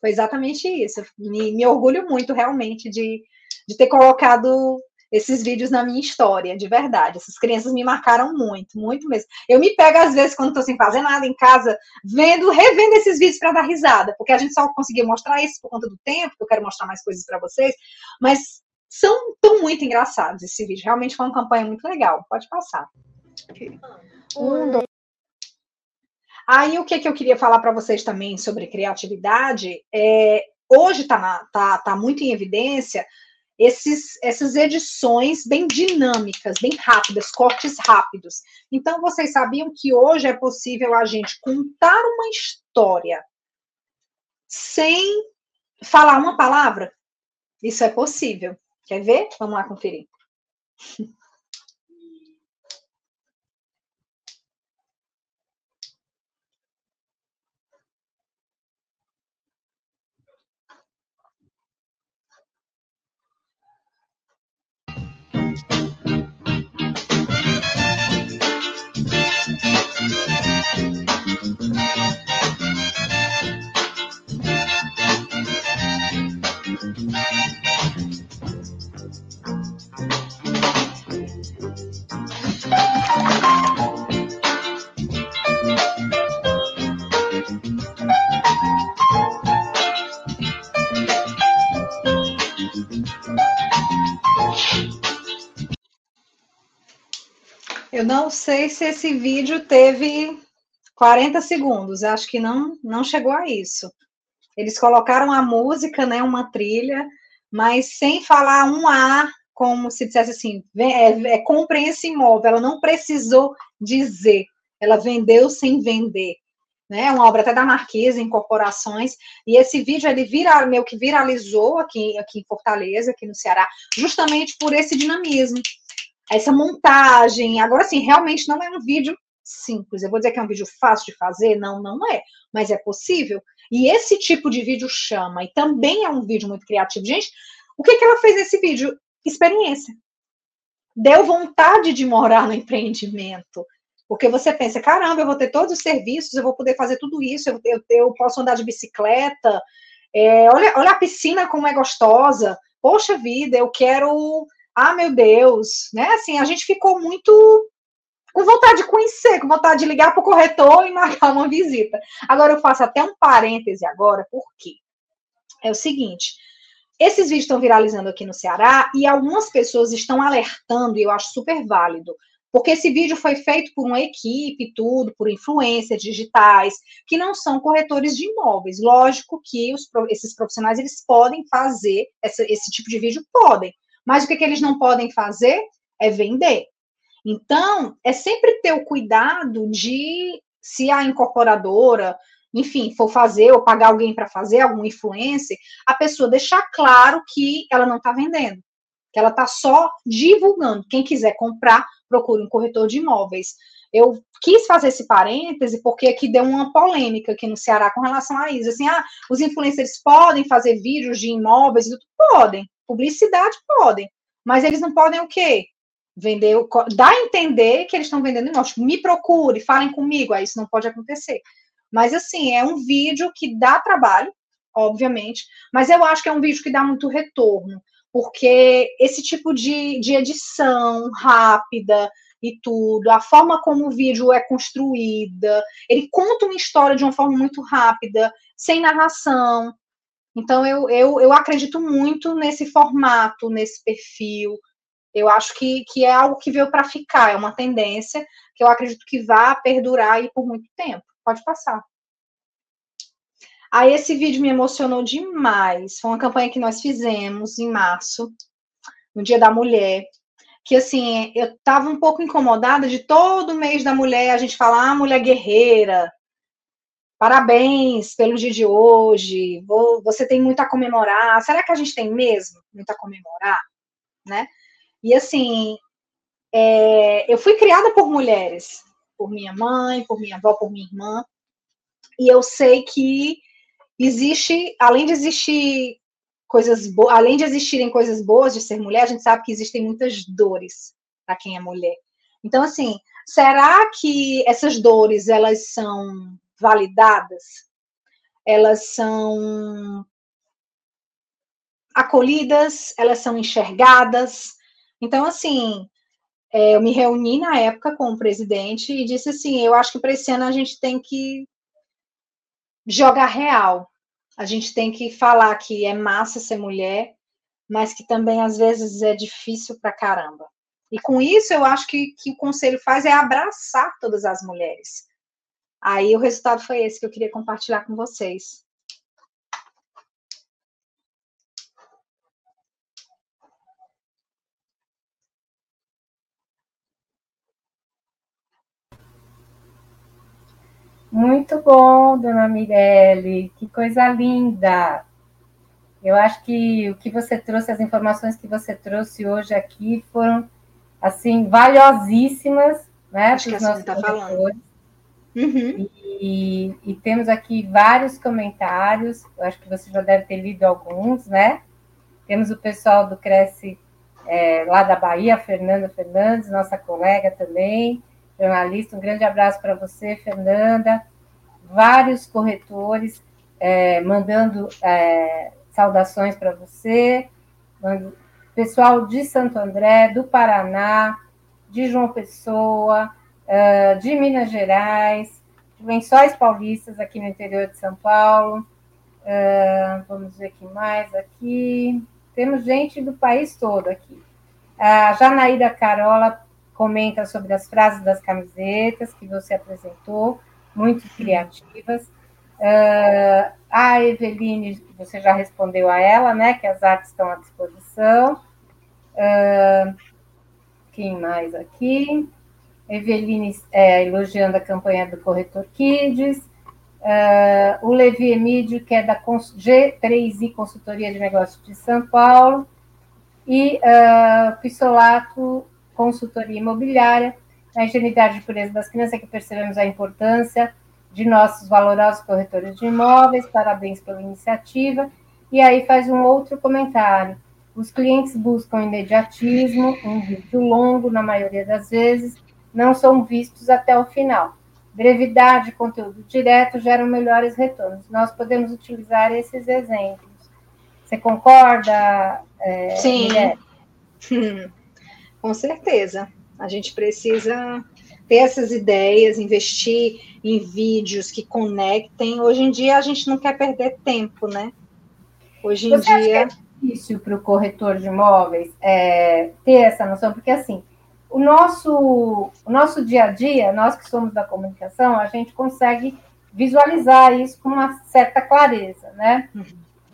Foi exatamente isso. Me, me orgulho muito, realmente, de, de ter colocado esses vídeos na minha história, de verdade. Essas crianças me marcaram muito, muito mesmo. Eu me pego, às vezes, quando estou sem fazer nada em casa, vendo, revendo esses vídeos para dar risada, porque a gente só conseguiu mostrar isso por conta do tempo, que eu quero mostrar mais coisas para vocês, mas são tão muito engraçados esse vídeo. Realmente foi uma campanha muito legal. Pode passar. Um, dois. Aí o que, que eu queria falar para vocês também sobre criatividade é hoje está tá, tá muito em evidência esses, essas edições bem dinâmicas, bem rápidas, cortes rápidos. Então, vocês sabiam que hoje é possível a gente contar uma história sem falar uma palavra? Isso é possível. Quer ver? Vamos lá conferir. Eu não sei se esse vídeo teve 40 segundos, acho que não, não chegou a isso. Eles colocaram a música, né, uma trilha, mas sem falar um A, como se dissesse assim, é, é compre esse imóvel. Ela não precisou dizer, ela vendeu sem vender. Né, uma obra até da Marquesa, Incorporações, e esse vídeo ele vira, meio que viralizou aqui, aqui em Fortaleza, aqui no Ceará, justamente por esse dinamismo, essa montagem. Agora, sim, realmente não é um vídeo simples. Eu vou dizer que é um vídeo fácil de fazer? Não, não é, mas é possível. E esse tipo de vídeo chama, e também é um vídeo muito criativo. Gente, o que, que ela fez nesse vídeo? Experiência. Deu vontade de morar no empreendimento. Porque você pensa, caramba, eu vou ter todos os serviços, eu vou poder fazer tudo isso, eu, eu, eu posso andar de bicicleta, é, olha, olha a piscina como é gostosa, poxa vida, eu quero, ah, meu Deus, né? Assim, a gente ficou muito com vontade de conhecer, com vontade de ligar para o corretor e marcar uma visita. Agora eu faço até um parêntese agora, por quê? É o seguinte, esses vídeos estão viralizando aqui no Ceará e algumas pessoas estão alertando, e eu acho super válido, porque esse vídeo foi feito por uma equipe, tudo, por influências digitais, que não são corretores de imóveis. Lógico que os, esses profissionais, eles podem fazer essa, esse tipo de vídeo, podem. Mas o que, que eles não podem fazer é vender. Então, é sempre ter o cuidado de, se a incorporadora, enfim, for fazer ou pagar alguém para fazer, algum influencer, a pessoa deixar claro que ela não está vendendo, que ela está só divulgando. Quem quiser comprar, procure um corretor de imóveis. Eu quis fazer esse parêntese porque aqui deu uma polêmica aqui no Ceará com relação a isso. Assim, ah, os influencers podem fazer vídeos de imóveis? Podem. Publicidade podem. Mas eles não podem o quê? Vender, dá a entender que eles estão vendendo imóveis. Tipo, me procure, falem comigo. Aí isso não pode acontecer. Mas, assim, é um vídeo que dá trabalho, obviamente, mas eu acho que é um vídeo que dá muito retorno, porque esse tipo de, de edição rápida e tudo, a forma como o vídeo é construída, ele conta uma história de uma forma muito rápida, sem narração. Então, eu, eu, eu acredito muito nesse formato, nesse perfil, eu acho que, que é algo que veio para ficar, é uma tendência que eu acredito que vai perdurar aí por muito tempo. Pode passar. Aí esse vídeo me emocionou demais. Foi uma campanha que nós fizemos em março, no Dia da Mulher. Que assim, eu estava um pouco incomodada de todo mês da mulher a gente falar, ah, mulher guerreira, parabéns pelo dia de hoje, você tem muito a comemorar. Será que a gente tem mesmo muito a comemorar? Né? E assim, é, eu fui criada por mulheres, por minha mãe, por minha avó, por minha irmã, e eu sei que existe, além de existir coisas boas, além de existirem coisas boas de ser mulher, a gente sabe que existem muitas dores para quem é mulher. Então, assim, será que essas dores elas são validadas? Elas são acolhidas? Elas são enxergadas? Então, assim, é, eu me reuni na época com o presidente e disse assim: eu acho que para esse ano a gente tem que jogar real. A gente tem que falar que é massa ser mulher, mas que também às vezes é difícil pra caramba. E com isso eu acho que, que o conselho faz é abraçar todas as mulheres. Aí o resultado foi esse que eu queria compartilhar com vocês. Muito bom, dona Mirelle, que coisa linda. Eu acho que o que você trouxe, as informações que você trouxe hoje aqui foram, assim, valiosíssimas, né, acho para os nossos tá falando. Uhum. E, e, temos aqui vários comentários, eu acho que você já deve ter lido alguns, né? Temos o pessoal do Cresce é, lá da Bahia, Fernanda Fernandes, nossa colega também jornalista. Um grande abraço para você, Fernanda. Vários corretores é, mandando é, saudações para você. Pessoal de Santo André, do Paraná, de João Pessoa, é, de Minas Gerais, de Lençóis Paulistas, aqui no interior de São Paulo. É, vamos ver aqui mais aqui. Temos gente do país todo aqui. A Janaída Carola comenta sobre as frases das camisetas que você apresentou, muito criativas. Uh, a Eveline, você já respondeu a ela, né? Que as artes estão à disposição. Uh, quem mais aqui? Eveline é, elogiando a campanha do Corretor Kids. Uh, o Levi Emídio, que é da G3I Consultoria de Negócios de São Paulo. E uh, Pissolato Consultoria Imobiliária. A ingenuidade e pureza das crianças, que percebemos a importância de nossos valorosos corretores de imóveis, parabéns pela iniciativa. E aí faz um outro comentário. Os clientes buscam imediatismo, um vídeo longo, na maioria das vezes, não são vistos até o final. Brevidade e conteúdo direto geram melhores retornos. Nós podemos utilizar esses exemplos. Você concorda? É, Sim. Hum, com certeza. A gente precisa ter essas ideias, investir em vídeos que conectem. Hoje em dia a gente não quer perder tempo, né? Hoje em Você dia. é difícil para o corretor de imóveis é, ter essa noção, porque assim, o nosso, o nosso dia a dia, nós que somos da comunicação, a gente consegue visualizar isso com uma certa clareza, né? Uhum.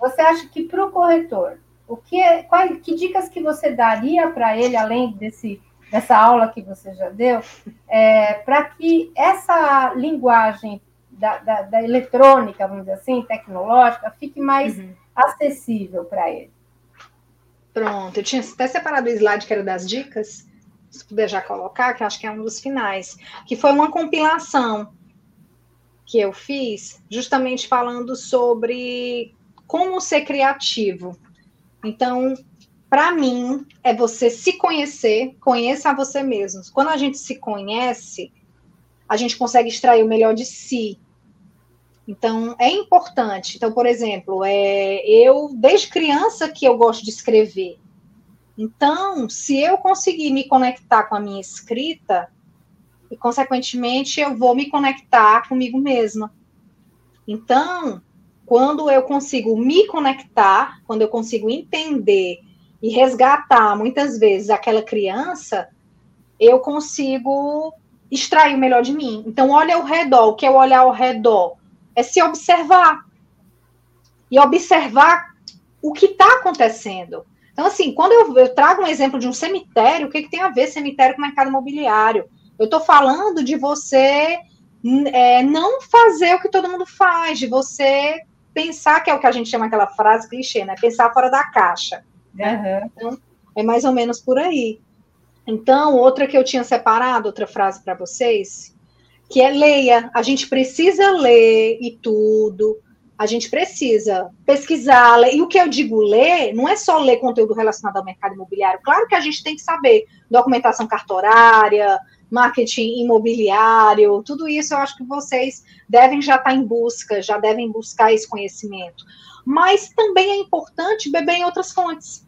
Você acha que para o corretor, o que, é, qual, que dicas que você daria para ele, além desse nessa aula que você já deu, é, para que essa linguagem da, da, da, eletrônica, vamos dizer assim, tecnológica, fique mais uhum. acessível para ele. Pronto, eu tinha até separado o slide que era das dicas, se puder já colocar, que acho que é um dos finais, que foi uma compilação que eu fiz, justamente falando sobre como ser criativo. Então, para mim, é você se conhecer, conheça você mesmo. Quando a gente se conhece, a gente consegue extrair o melhor de si. Então, é importante. Então, por exemplo, é, eu, desde criança que eu gosto de escrever. Então, se eu conseguir me conectar com a minha escrita, e, consequentemente, eu vou me conectar comigo mesma. Então, quando eu consigo me conectar, quando eu consigo entender e resgatar muitas vezes aquela criança, eu consigo extrair o melhor de mim. Então, olha ao redor. O que é olhar ao redor? É se observar. E observar o que está acontecendo. Então, assim, quando eu, eu, trago um exemplo de um cemitério, o que, que tem a ver cemitério com mercado imobiliário? Eu estou falando de você é, não fazer o que todo mundo faz, de você pensar, que é o que a gente chama aquela frase clichê, né? Pensar fora da caixa. Uhum. Então, é mais ou menos por aí. Então, outra que eu tinha separado, outra frase para vocês, que é leia. A gente precisa ler e tudo. A gente precisa pesquisar. Ler. E o que eu digo ler, não é só ler conteúdo relacionado ao mercado imobiliário. Claro que a gente tem que saber documentação cartorária, marketing imobiliário, tudo isso eu acho que vocês devem já estar em busca, já devem buscar esse conhecimento mas também é importante beber em outras fontes.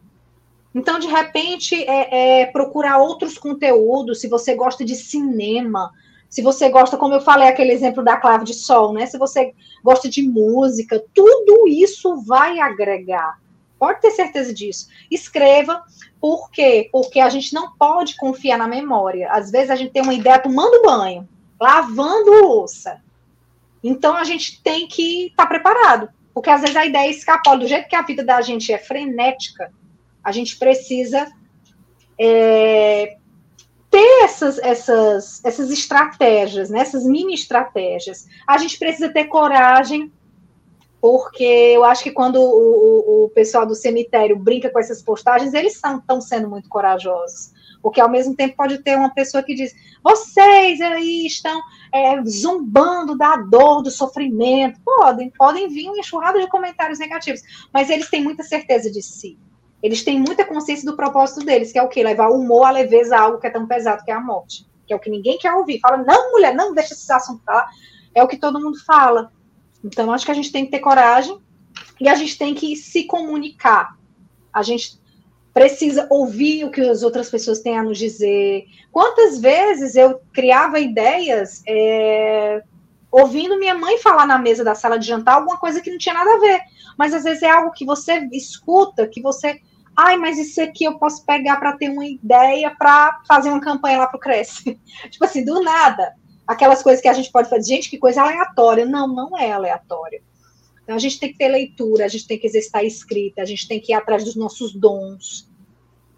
Então, de repente, é, é, procurar outros conteúdos, se você gosta de cinema, se você gosta, como eu falei, aquele exemplo da clave de sol, né? Se você gosta de música, tudo isso vai agregar. Pode ter certeza disso. Escreva, por quê? Porque a gente não pode confiar na memória. Às vezes a gente tem uma ideia tomando banho, lavando louça. Então a gente tem que estar tá preparado. Porque às vezes a ideia escapa. Do jeito que a vida da gente é frenética, a gente precisa é, ter essas, essas, essas estratégias, né? essas mini estratégias. A gente precisa ter coragem, porque eu acho que quando o, o, o pessoal do cemitério brinca com essas postagens, eles estão sendo muito corajosos. Porque ao mesmo tempo pode ter uma pessoa que diz: vocês aí estão é, zumbando da dor, do sofrimento. Podem, podem vir uma enxurrada de comentários negativos, mas eles têm muita certeza de si. Eles têm muita consciência do propósito deles, que é o quê? Levar humor, a leveza a algo que é tão pesado que é a morte. Que é o que ninguém quer ouvir. Fala, não, mulher, não, deixa esse assunto falar. É o que todo mundo fala. Então, acho que a gente tem que ter coragem e a gente tem que se comunicar. A gente precisa ouvir o que as outras pessoas têm a nos dizer. Quantas vezes eu criava ideias é, ouvindo minha mãe falar na mesa da sala de jantar alguma coisa que não tinha nada a ver, mas às vezes é algo que você escuta, que você, ai, mas isso aqui eu posso pegar para ter uma ideia para fazer uma campanha lá para o Cresce. tipo assim, do nada. aquelas coisas que a gente pode fazer, gente, que coisa aleatória. Não, não é aleatório. Então a gente tem que ter leitura, a gente tem que exercitar a escrita, a gente tem que ir atrás dos nossos dons.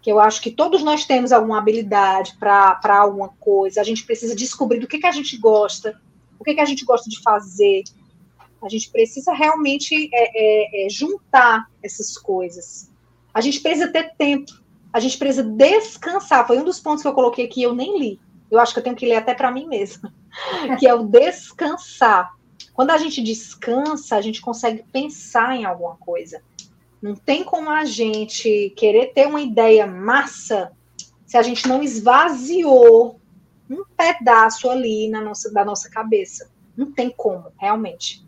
Que eu acho que todos nós temos alguma habilidade para alguma coisa. A gente precisa descobrir do que, que a gente gosta, o que, que a gente gosta de fazer. A gente precisa realmente é, é, é, juntar essas coisas. A gente precisa ter tempo. A gente precisa descansar. Foi um dos pontos que eu coloquei aqui, eu nem li. Eu acho que eu tenho que ler até para mim mesma. Que é o descansar. Quando a gente descansa, a gente consegue pensar em alguma coisa. Não tem como a gente querer ter uma ideia massa se a gente não esvaziou um pedaço ali na nossa, da nossa cabeça. Não tem como, realmente.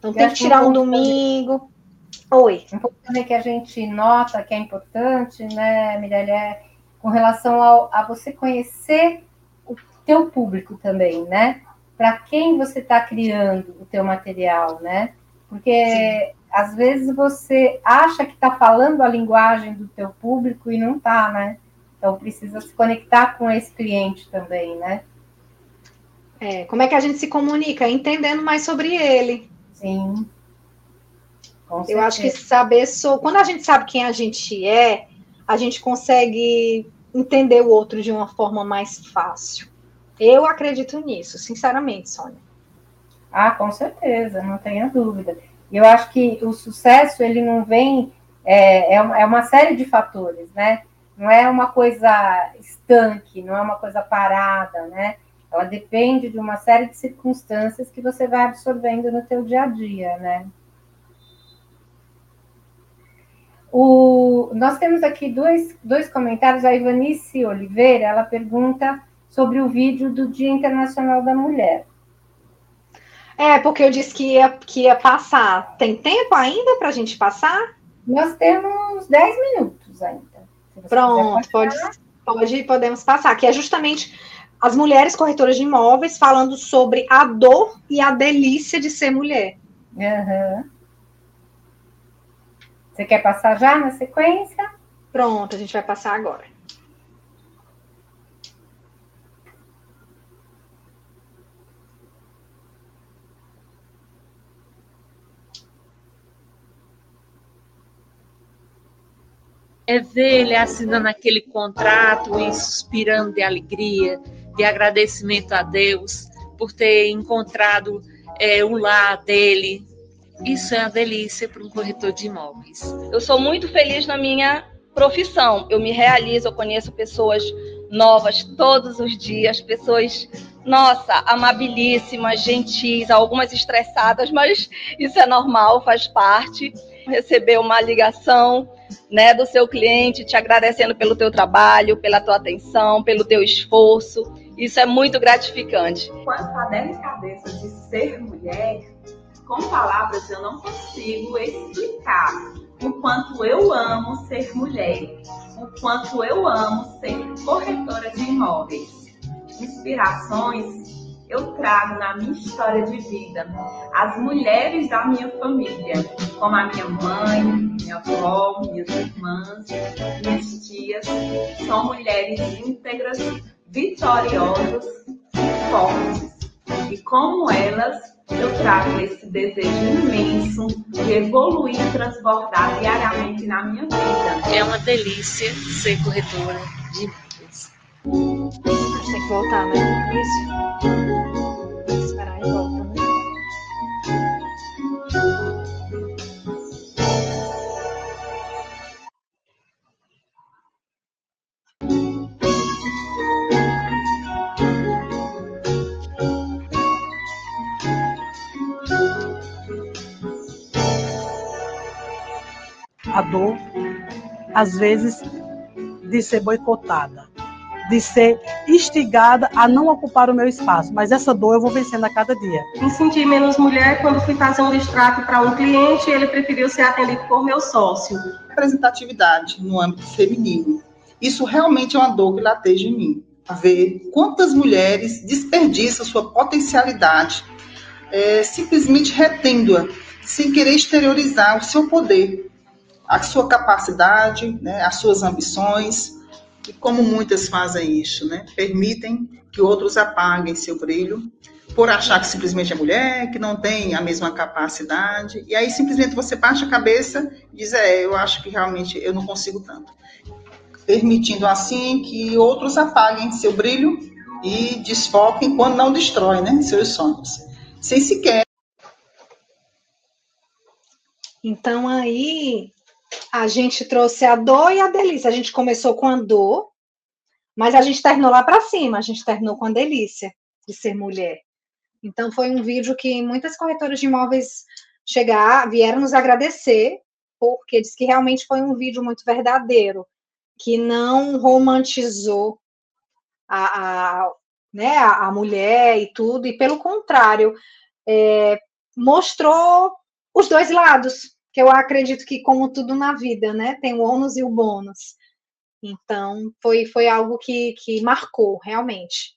Então tem que tirar um domingo. Oi. Um pouco também que a gente nota que é importante, né, Mirelle, é com relação ao, a você conhecer o teu público também, né? Para quem você está criando o teu material, né? Porque Sim. às vezes você acha que está falando a linguagem do teu público e não está, né? Então precisa se conectar com esse cliente também, né? É, como é que a gente se comunica? Entendendo mais sobre ele. Sim. Eu acho que saber sou quando a gente sabe quem a gente é, a gente consegue entender o outro de uma forma mais fácil. Eu acredito nisso, sinceramente, Sônia. Ah, com certeza, não tenha dúvida. Eu acho que o sucesso ele não vem é, é, uma, é uma série de fatores, né? Não é uma coisa estanque, não é uma coisa parada, né? Ela depende de uma série de circunstâncias que você vai absorvendo no teu dia a dia, né? O, nós temos aqui dois, dois comentários. A Ivanice Oliveira, ela pergunta sobre o vídeo do Dia Internacional da Mulher. É, porque eu disse que ia, que ia passar. Tem tempo ainda para a gente passar? Nós temos 10 minutos ainda. Pronto, pode, pode, podemos passar. Que é justamente as mulheres corretoras de imóveis falando sobre a dor e a delícia de ser mulher. Uhum. Você quer passar já na sequência? Pronto, a gente vai passar agora. É ver ele assinando aquele contrato e suspirando de alegria, de agradecimento a Deus por ter encontrado é, o lar dele, isso é a delícia para um corretor de imóveis. Eu sou muito feliz na minha profissão. Eu me realizo, eu conheço pessoas novas todos os dias, pessoas, nossa, amabilíssimas, gentis, algumas estressadas, mas isso é normal, faz parte. Receber uma ligação, né, do seu cliente te agradecendo pelo teu trabalho, pela tua atenção, pelo teu esforço. Isso é muito gratificante. Quanto à delicadeza de ser mulher, com palavras eu não consigo explicar o quanto eu amo ser mulher, o quanto eu amo ser corretora de imóveis. Inspirações eu trago na minha história de vida as mulheres da minha família, como a minha mãe, minha avó, minhas irmãs, minhas tias, são mulheres íntegras, vitoriosas, fortes. E como elas, eu trago esse desejo imenso de evoluir e transbordar diariamente na minha vida. É uma delícia ser corretora de imóveis. Tem que voltar, né? Isso. Esperar e volta, a dor, às vezes, de ser boicotada, de ser instigada a não ocupar o meu espaço. Mas essa dor eu vou vencendo a cada dia. Me senti menos mulher quando fui fazer um extrato para um cliente e ele preferiu ser atendido por meu sócio. Representatividade no âmbito feminino. Isso realmente é uma dor que lateja em mim. Ver quantas mulheres desperdiçam sua potencialidade, é, simplesmente retendo-a, sem querer exteriorizar o seu poder a sua capacidade, né, as suas ambições, E como muitas fazem isso, né? Permitem que outros apaguem seu brilho por achar que simplesmente é mulher, que não tem a mesma capacidade, e aí simplesmente você baixa a cabeça e diz, é, eu acho que realmente eu não consigo tanto. Permitindo assim que outros apaguem seu brilho e desfoquem quando não destrói, né, seus sonhos. Sem sequer. Então aí a gente trouxe a dor e a delícia. A gente começou com a dor, mas a gente terminou lá para cima, a gente terminou com a delícia de ser mulher. Então, foi um vídeo que muitas corretoras de imóveis chegar, vieram nos agradecer, porque diz que realmente foi um vídeo muito verdadeiro, que não romantizou a, a né, a, a, mulher e tudo, e pelo contrário, é, mostrou os dois lados, que eu acredito que, como tudo na vida, né, tem o ônus e o bônus. Então, foi, foi algo que, que marcou, realmente.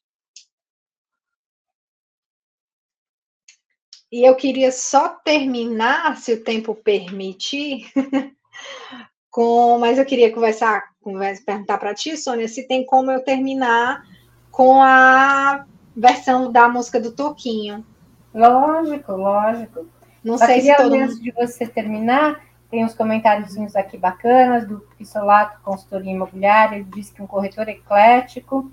E eu queria só terminar, se o tempo permitir, com, mas eu queria conversar, conversa, perguntar para ti, Sônia, se tem como eu terminar com a versão da música do Toquinho. Lógico, lógico. Não Só sei se todo antes mundo... de você terminar, tem uns comentáriozinhos aqui bacanas do Pissolato Consultoria Imobiliária. Ele disse que um corretor eclético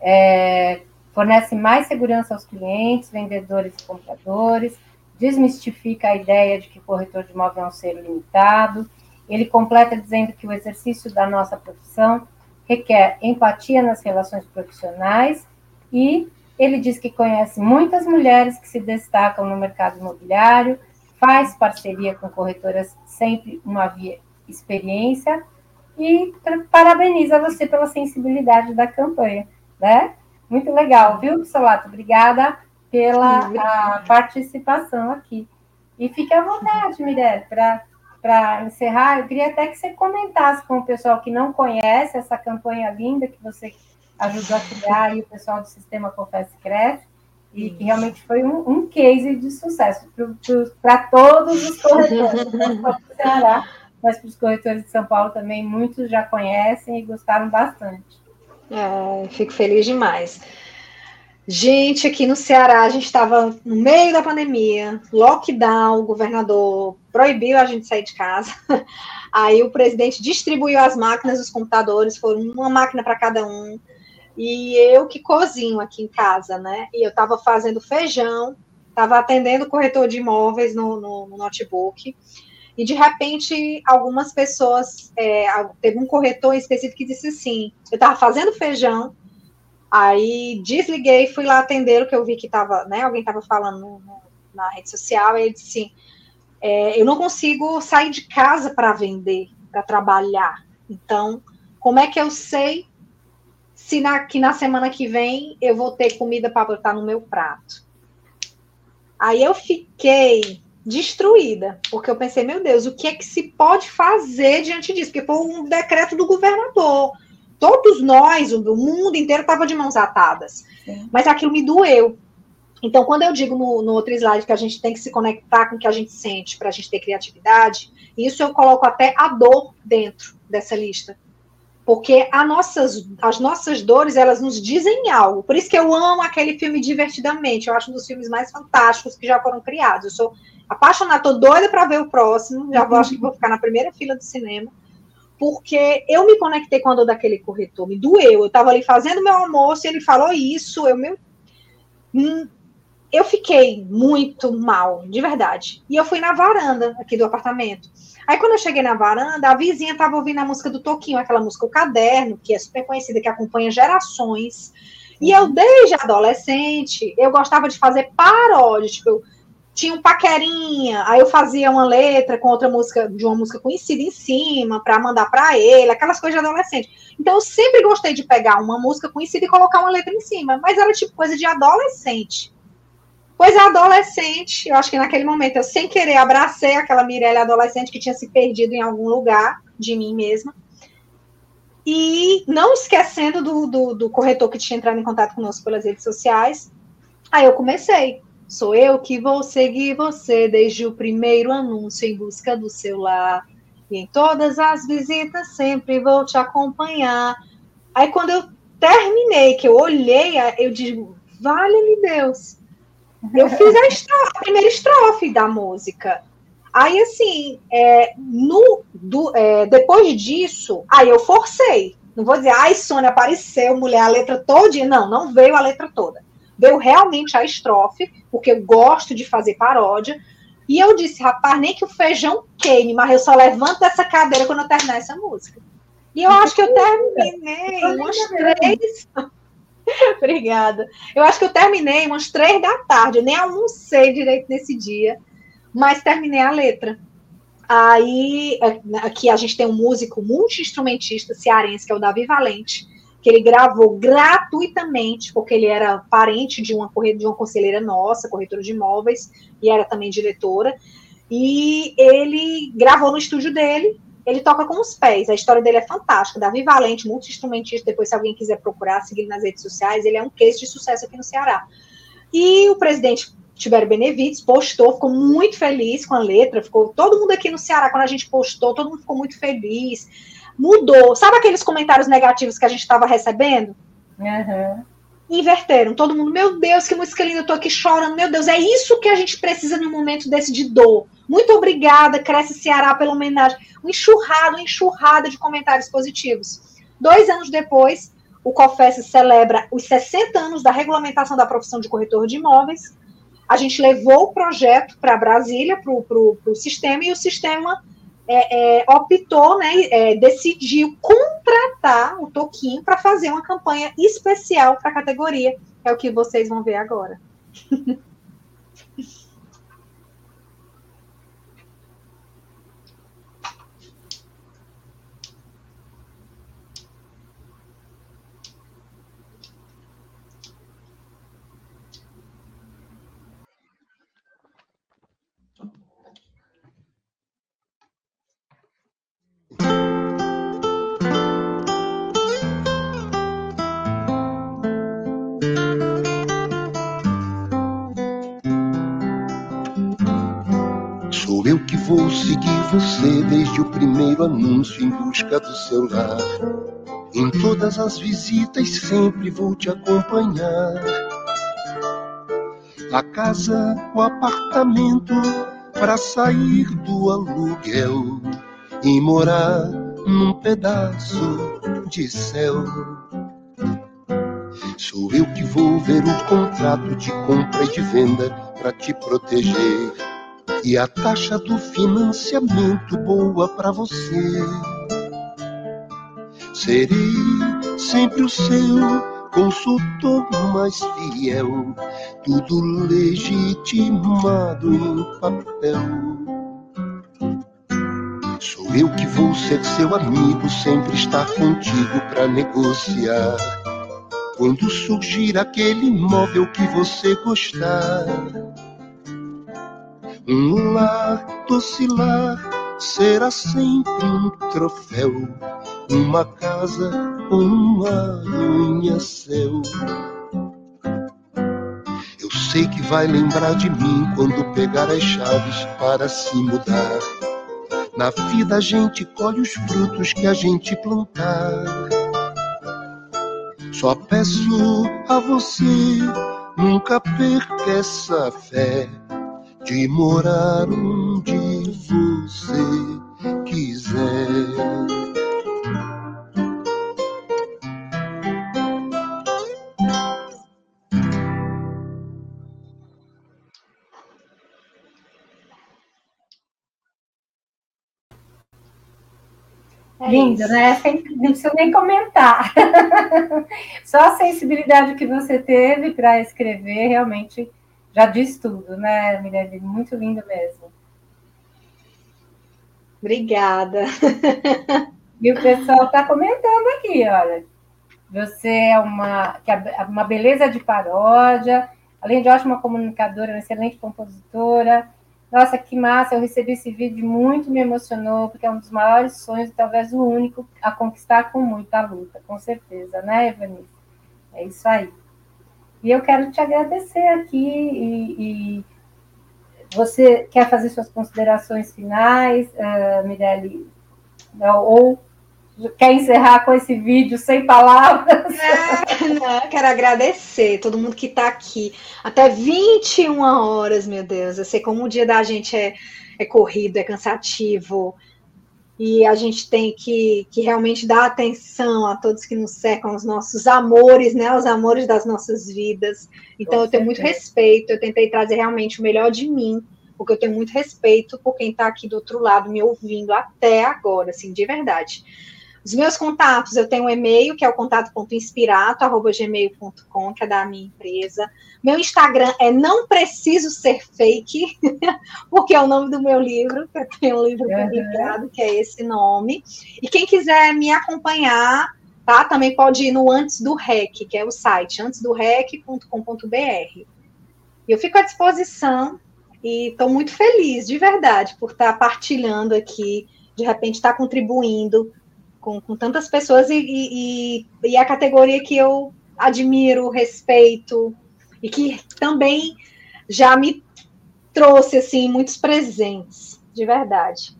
é, fornece mais segurança aos clientes, vendedores e compradores, desmistifica a ideia de que corretor de imóvel é um ser limitado. Ele completa dizendo que o exercício da nossa profissão requer empatia nas relações profissionais e ele diz que conhece muitas mulheres que se destacam no mercado imobiliário, faz parceria com corretoras sempre uma via experiência e parabeniza você pela sensibilidade da campanha, né? Muito legal, viu, Pissolato? Obrigada pela participação aqui. E fique à vontade, Mirelle, para encerrar. Eu queria até que você comentasse com o pessoal que não conhece essa campanha linda que você ajudou a criar e o pessoal do Sistema Confesse Cresce, e que realmente foi um, um case de sucesso para todos os corretores, não só para o Ceará, mas para os corretores de São Paulo também, muitos já conhecem e gostaram bastante. É, fico feliz demais. Gente, aqui no Ceará, a gente estava no meio da pandemia, lockdown, o governador proibiu a gente sair de casa. Aí o presidente distribuiu as máquinas, os computadores, foram uma máquina para cada um. E eu que cozinho aqui em casa, né? E eu estava fazendo feijão, estava atendendo o corretor de imóveis no, no, no notebook e de repente algumas pessoas, é, teve um corretor específico que disse assim, eu estava fazendo feijão, aí desliguei, fui lá atender o que eu vi que estava, né, alguém estava falando no, no, na rede social, e ele disse assim, é, eu não consigo sair de casa para vender, para trabalhar, então, como é que eu sei se na, que na semana que vem eu vou ter comida para botar no meu prato? Aí eu fiquei destruída, porque eu pensei, meu Deus, o que é que se pode fazer diante disso? Porque foi um decreto do governador. Todos nós, o mundo inteiro estava de mãos atadas. Sim. Mas aquilo me doeu. Então, quando eu digo no, no, outro slide que a gente tem que se conectar com o que a gente sente para a gente ter criatividade, isso eu coloco até a dor dentro dessa lista porque nossas, as nossas dores, elas nos dizem algo. Por isso que eu amo aquele filme Divertidamente, eu acho um dos filmes mais fantásticos que já foram criados. Eu sou apaixonada, tô doida para ver o próximo, já vou, acho que vou ficar na primeira fila do cinema, porque eu me conectei com a dor daquele corretor, me doeu, eu estava ali fazendo meu almoço e ele falou isso, eu meu... eu fiquei muito mal, de verdade. E eu fui na varanda aqui do apartamento. Aí quando eu cheguei na varanda, a vizinha estava ouvindo a música do Toquinho, aquela música O Caderno, que é super conhecida, que acompanha gerações. E eu, desde adolescente, eu gostava de fazer paródias, tipo, eu tinha um paquerinha, aí eu fazia uma letra com outra música, de uma música conhecida em cima, para mandar para ele, aquelas coisas de adolescente. Então eu sempre gostei de pegar uma música conhecida e colocar uma letra em cima, mas era tipo coisa de adolescente. Pois a adolescente, eu acho que naquele momento eu sem querer abracei aquela Mirella adolescente que tinha se perdido em algum lugar de mim mesma. E não esquecendo do, do, do corretor que tinha entrado em contato conosco pelas redes sociais, aí eu comecei. Sou eu que vou seguir você desde o primeiro anúncio em busca do seu lar. E em todas as visitas sempre vou te acompanhar. Aí quando eu terminei, que eu olhei, eu digo, vale-me Deus. Eu fiz a, estrofe, a, primeira estrofe da música. Aí, assim, é, no, do, é, depois disso, aí eu forcei. Não vou dizer, ai, Sônia, apareceu, mulher, a letra toda. Não, não veio a letra toda. Veio realmente a estrofe, porque eu gosto de fazer paródia. E eu disse, rapaz, nem que o feijão queime, mas eu só levanto dessa cadeira quando eu terminar essa música. E eu acho que eu terminei umas três. Obrigada. Eu acho que eu terminei umas três da tarde. Nem almocei direito nesse dia, mas terminei a letra. Aí, aqui a gente tem um músico multi-instrumentista cearense, que é o Davi Valente, que ele gravou gratuitamente, porque ele era parente de uma, de uma conselheira nossa, corretora de imóveis, e era também diretora. E ele gravou no estúdio dele, ele toca com os pés. A história dele é fantástica. Davi Valente, multi-instrumentista, depois se alguém quiser procurar, seguir nas redes sociais, ele é um case de sucesso aqui no Ceará. E o presidente Tibério Benevides postou, ficou muito feliz com a letra, ficou todo mundo aqui no Ceará, quando a gente postou, todo mundo ficou muito feliz. Mudou. Sabe aqueles comentários negativos que a gente estava recebendo? Uhum. Inverteram. Todo mundo, meu Deus, que música linda, eu tô aqui chorando. Meu Deus, é isso que a gente precisa num momento desse de dor. Muito obrigada, Cresce Ceará, pela homenagem. Um enxurrado, uma enxurrada de comentários positivos. Dois anos depois, o COFES celebra os 60 anos da regulamentação da profissão de corretor de imóveis. A gente levou o projeto para Brasília, para o sistema, e o sistema é, é, optou, né, é, decidiu contratar o Toquinho para fazer uma campanha especial para a categoria. É o que vocês vão ver agora. vou seguir você desde o primeiro anúncio em busca do seu lar. Em todas as visitas sempre vou te acompanhar. A casa, o apartamento, para sair do aluguel e morar num pedaço de céu. Sou eu que vou ver o contrato de compra e de venda para te proteger e a taxa do financiamento boa para você. Serei sempre o seu consultor mais fiel, tudo legitimado em papel. Sou eu que vou ser seu amigo, sempre estar contigo para negociar. Quando surgir aquele imóvel que você gostar um lar docilar será sempre um troféu, uma casa um arranha-céu. Eu sei que vai lembrar de mim quando pegar as chaves para se mudar. Na vida a gente colhe os frutos que a gente plantar. Só peço a você, nunca perca essa fé de morar onde você quiser. É Lindo, né? Não preciso nem comentar. Só a sensibilidade que você teve para escrever realmente já diz tudo, né, Mirelle? Muito lindo mesmo. Obrigada. E o pessoal está comentando aqui, olha. Você é uma, é uma beleza de paródia, além de ótima comunicadora, uma excelente compositora. Nossa, que massa! Eu recebi esse vídeo muito me emocionou, porque é um dos maiores sonhos, talvez o único, a conquistar com muita luta, com certeza, né, Evanice? É isso aí. E eu quero te agradecer aqui e, e você quer fazer suas considerações finais, uh, Mirelle? Ou quer encerrar com esse vídeo sem palavras? É, não, quero agradecer todo mundo que está aqui. Até 21 horas, meu Deus. Eu sei como o dia da gente é, é corrido, é cansativo. E a gente tem que, que realmente dar atenção a todos que nos cercam, os nossos amores, né? Os amores das nossas vidas. Então, eu tenho muito respeito. Eu tentei trazer realmente o melhor de mim porque eu tenho muito respeito por quem está aqui do outro lado me ouvindo até agora, assim, de verdade. Os meus contatos, eu tenho um e-mail, que é o contato.inspirato.gmail.com, que é da minha empresa. Meu Instagram é Não Preciso Ser Fake, porque é o nome do meu livro, que eu tenho um livro publicado, uhum. que é esse nome. E quem quiser me acompanhar, tá? Também pode ir no Antes do REC, que é o site, antesdorec.com.br. Eu fico à disposição e estou muito feliz, de verdade, por estar partilhando aqui, de repente estar contribuindo com, com tantas pessoas e, e, e a categoria que eu admiro, respeito e que também já me trouxe assim muitos presentes, de verdade.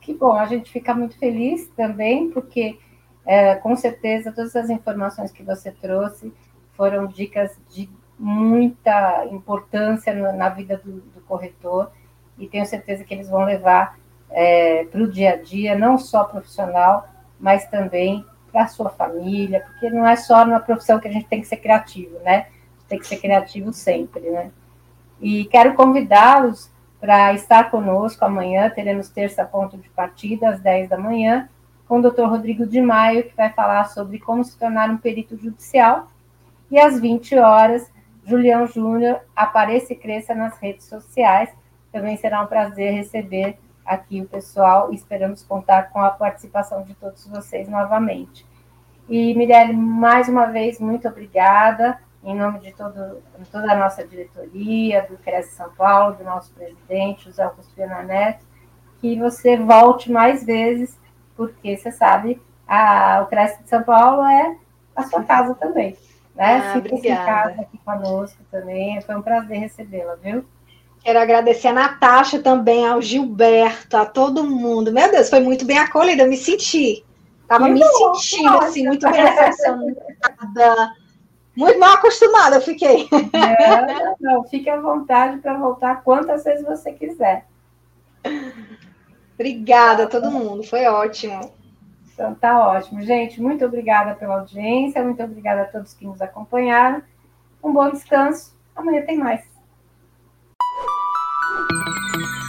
Que bom, a gente fica muito feliz também, porque é, com certeza todas as informações que você trouxe foram dicas de muita importância na vida do, do corretor e tenho certeza que eles vão levar é, para o dia a dia, não só profissional, mas também para a sua família, porque não é só numa profissão que a gente tem que ser criativo, né? Tem que ser criativo sempre, né? E quero convidá-los para estar conosco amanhã, teremos terça ponto de partida, às 10 da manhã, com o doutor Rodrigo de Maio, que vai falar sobre como se tornar um perito judicial, e às 20 horas, Julião Júnior, apareça e cresça nas redes sociais. Também será um prazer receber aqui o pessoal esperamos contar com a participação de todos vocês novamente. E, Mirelle, mais uma vez, muito obrigada, em nome de todo, toda a nossa diretoria, do Cresce São Paulo, do nosso presidente, José Augusto Pena Neto, que você volte mais vezes, porque você sabe, a, o Cresce de São Paulo é a sua casa também. Né? Ah, Fique em casa aqui conosco também. Foi um prazer recebê-la, viu? Quero agradecer a Natasha também, ao Gilberto, a todo mundo. Meu Deus, foi muito bem acolhida, eu me senti. Estava me bom, sentindo assim, muito bem recepcionada. Muito mal acostumada, eu fiquei. Não, não, fique à vontade para voltar quantas vezes você quiser. Obrigada a todo mundo, foi ótimo. Então tá ótimo. Gente, muito obrigada pela audiência, muito obrigada a todos que nos acompanharam. Um bom descanso. Amanhã tem mais. Thank you.